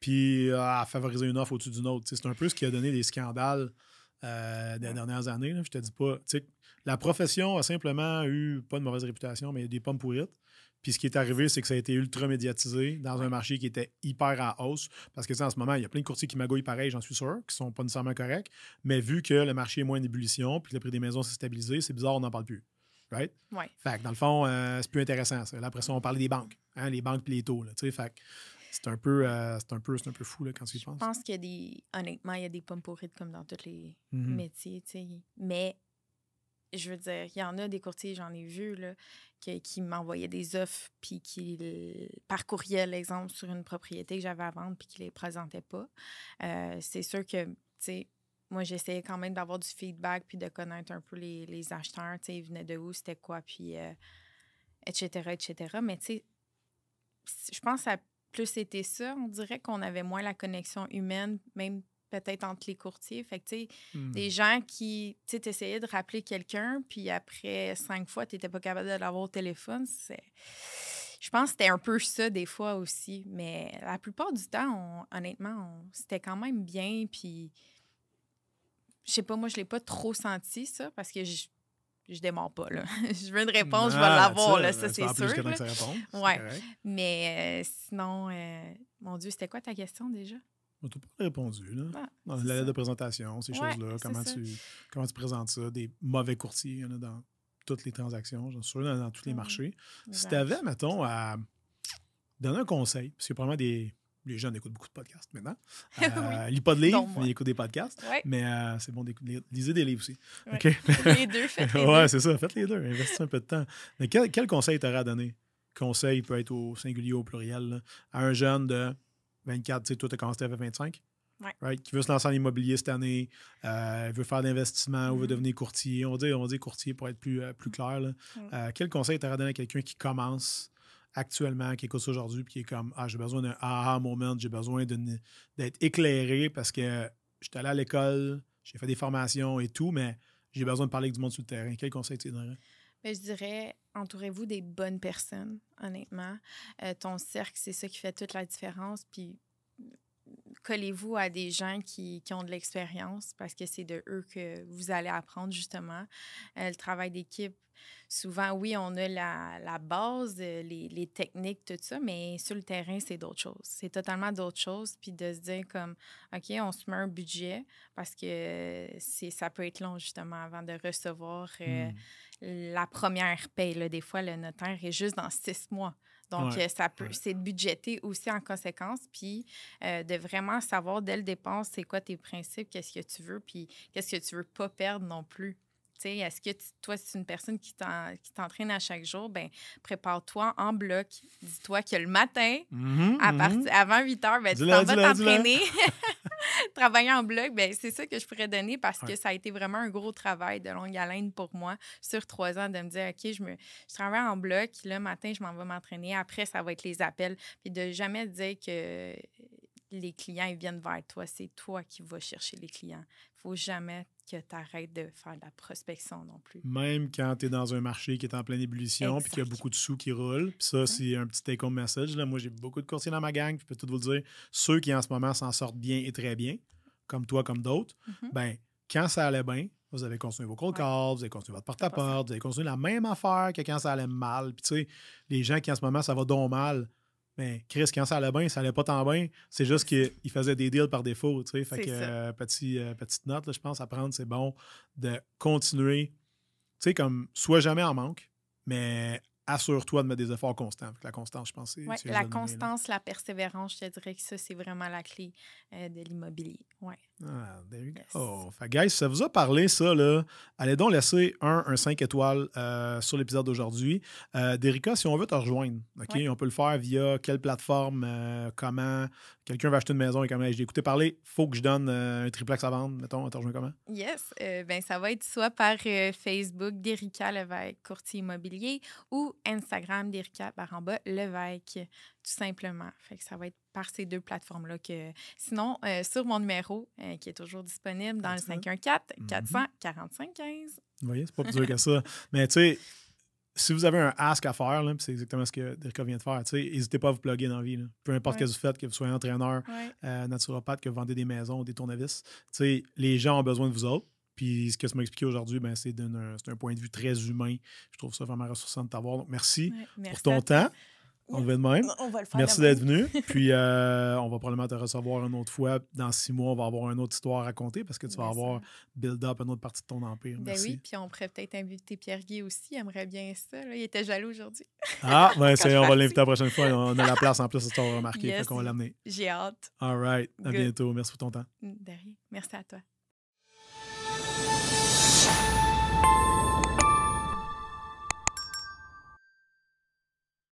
puis euh, favoriser une offre au-dessus d'une autre. C'est un peu ce qui a donné des scandales euh, des dernières années. Je te dis pas. La profession a simplement eu, pas de mauvaise réputation, mais des pommes pourrites. Puis ce qui est arrivé, c'est que ça a été ultra médiatisé dans un marché qui était hyper à hausse. Parce que en ce moment, il y a plein de courtiers qui magouillent pareil, j'en suis sûr, qui sont pas nécessairement corrects. Mais vu que le marché est moins en ébullition puis que le prix des maisons s'est stabilisé, c'est bizarre, on n'en parle plus. Right? Oui. Fait que dans le fond, euh, c'est plus intéressant. Ça. Là, après ça, on parle des banques, hein, les banques et les taux. Là, fait c'est un peu euh, c'est un peu un peu fou là, quand tu y penses. Je pense qu'il y a des honnêtement, il y a des pommes pourrites comme dans tous les mm-hmm. métiers, Mais je veux dire, il y en a des courtiers, j'en ai vu, là, qui, m'envoyaient des offres, puis qui, par courriel, exemple, sur une propriété que j'avais à vendre, puis qui les présentaient pas. Euh, c'est sûr que, tu sais, moi, j'essayais quand même d'avoir du feedback, puis de connaître un peu les, les acheteurs, tu sais, ils venaient de où, c'était quoi, puis etc., euh, etc. Mais, tu sais, je pense que ça a plus été ça. On dirait qu'on avait moins la connexion humaine, même peut-être entre les courtiers. Fait que, tu sais, des hmm. gens qui, tu sais, de rappeler quelqu'un, puis après cinq fois, tu n'étais pas capable de l'avoir au téléphone. C'est... Je pense que c'était un peu ça des fois aussi. Mais la plupart du temps, honnêtement, c'était quand même bien. Puis, je sais pas, moi, je l'ai pas trop senti, ça, parce que je, je démarre pas, là. je veux une réponse, je vais ah, l'avoir, là, ça, c'est sûr. Ouais. Mais euh, sinon, euh, mon Dieu, c'était quoi ta question déjà? On t'a pas répondu, là. Ah, dans la lettre de présentation, ces choses-là. Comment tu, comment tu présentes ça? Des mauvais courtiers, il y en a dans toutes les transactions, j'en suis sûr, dans, tous les marchés. Si tu avais, mettons, à donner un conseil, parce a probablement des. Les jeunes écoutent beaucoup de podcasts maintenant. Euh, Lis pas de livres, mais ils écoutent des podcasts. Mais euh, c'est bon d'écouter. Lisez des livres aussi. les deux, faites les ouais, c'est ça. Faites les deux. Investissez un peu de temps. Mais quel, quel conseil t'aurais à donner? Conseil peut être au singulier ou au pluriel, à un jeune de 24, tu sais, toi, tu as commencé à 25. Ouais. qui veut se lancer en immobilier cette année, euh, veut faire d'investissement ou veut Mhm. devenir courtier. On dit, on dit courtier pour être plus, euh, plus clair. là. Mhm. Euh, quel conseil tu donné à quelqu'un qui commence actuellement, qui écoute ça aujourd'hui, puis qui est comme Ah, j'ai besoin d'un aha moment, j'ai besoin d'être éclairé parce que j'étais allé à l'école, j'ai fait des formations et tout, mais j'ai besoin de parler avec du monde sur le terrain. Quel conseil tu donnerais? Je dirais, entourez-vous des bonnes personnes, honnêtement. Euh, ton cercle, c'est ça qui fait toute la différence. Puis collez-vous à des gens qui, qui ont de l'expérience parce que c'est de eux que vous allez apprendre, justement. Euh, le travail d'équipe, souvent, oui, on a la, la base, euh, les, les techniques, tout ça, mais sur le terrain, c'est d'autres choses. C'est totalement d'autres choses. Puis de se dire comme, OK, on se met un budget parce que ça peut être long, justement, avant de recevoir... euh, Hmm. La première paye. Là, des fois, le notaire est juste dans six mois. Donc, Ouais, euh, ça peut, c'est de budgéter aussi en conséquence, puis euh, de vraiment savoir dès le départ c'est quoi tes principes, qu'est-ce que tu veux, puis qu'est-ce que tu veux pas perdre non plus. Est-ce que tu- toi, c'est une personne qui t'en- qui t'entraîne à chaque jour? Ben, prépare-toi en bloc. Dis-toi que le matin, Mhm, à mhm. partir, avant 8 heures, ben, tu t'en vas t'entraîner. Travailler en bloc, ben, c'est ça que je pourrais donner parce Ouais. que ça a été vraiment un gros travail de longue haleine pour moi sur trois ans de me dire, OK, je, me, je travaille en bloc, le matin, je m'en vais m'entraîner. Après, ça va être les appels. Puis de jamais dire que les clients ils viennent vers toi. C'est toi qui vas chercher les clients. Faut jamais que tu arrêtes de faire de la prospection non plus. Même quand tu es dans un marché qui est en pleine ébullition puis qu'il y a beaucoup de sous qui roulent. Puis ça, c'est un petit take-home message. Là. Moi, j'ai beaucoup de courtiers dans ma gang. puis Je peux tout vous le dire. Ceux qui, en ce moment, s'en sortent bien et très bien, comme toi, comme d'autres, Mhm. ben quand ça allait bien, vous avez continué vos cold Ouais. calls, vous avez continué votre porte-à-porte, vous avez continué la même affaire que quand ça allait mal. Puis tu sais, les gens qui, en ce moment, ça va donc mal, mais Chris, quand ça allait bien, ça allait pas tant bien. C'est juste qu'ils faisaient des deals par défaut. Fait que, euh, petit, euh, petite note, je pense, à prendre, c'est bon de continuer. Tu sais, comme, sois jamais en manque, mais assure-toi de mettre des efforts constants. Fait que la constance, je pense, c'est. Ouais, la constance, la persévérance, je te dirais que ça, c'est vraiment la clé euh, de l'immobilier. Ouais. Ah, there you Yes. go. Fait, guys, ça vous a parlé, ça, là, allez donc laisser un, un 5 étoiles euh, sur l'épisode d'aujourd'hui. Euh, Derica, si on veut te rejoindre, OK, Ouais. on peut le faire via quelle plateforme, euh, comment, quelqu'un va acheter une maison et comment, j'ai écouté parler, faut que je donne euh, un triplex à vendre, mettons, on te rejoint comment? Yes, ben, ça va être soit par Facebook, d'Erika Levesque, courtier immobilier, ou Instagram, d'Erika Baramba Levesque, tout simplement. Fait que ça va être par ces deux plateformes-là que. Sinon, euh, sur mon numéro, euh, qui est toujours disponible dans le Continue. 514 Mhm. 400 45 15. Vous voyez, c'est pas plus dur que ça. Mais tu sais, si vous avez un ask à faire, c'est exactement ce que Derica vient de faire, tu sais, n'hésitez pas à vous plugger dans la vie. là. Peu importe Ouais. ce que vous faites, que vous soyez entraîneur, Ouais. euh, naturopathe, que vous vendez des maisons ou des tournevis. Tu sais, les gens ont besoin de vous autres. Puis ce que tu m'as expliqué aujourd'hui, ben, c'est un point de vue très humain. Je trouve ça vraiment ressourçant de t'avoir. Donc, merci Ouais, pour merci ton temps. On le fait de même. On va le faire. Merci d'être venu. Puis euh, on va probablement te recevoir une autre fois. Dans six mois, on va avoir une autre histoire à raconter parce que tu vas Bien avoir sûr. build up une autre partie de ton empire. Ben Merci. oui, puis on pourrait peut-être inviter Pierre Guy aussi. Il aimerait bien ça. là. Il était jaloux aujourd'hui. Ah, ben, c'est- on va l'inviter la prochaine fois. On a la place en plus, qu'on va remarquer. Yes. Fait qu'on va l'amener. J'ai hâte. All right. À Good. bientôt. Merci pour ton temps. De rien. Merci à toi.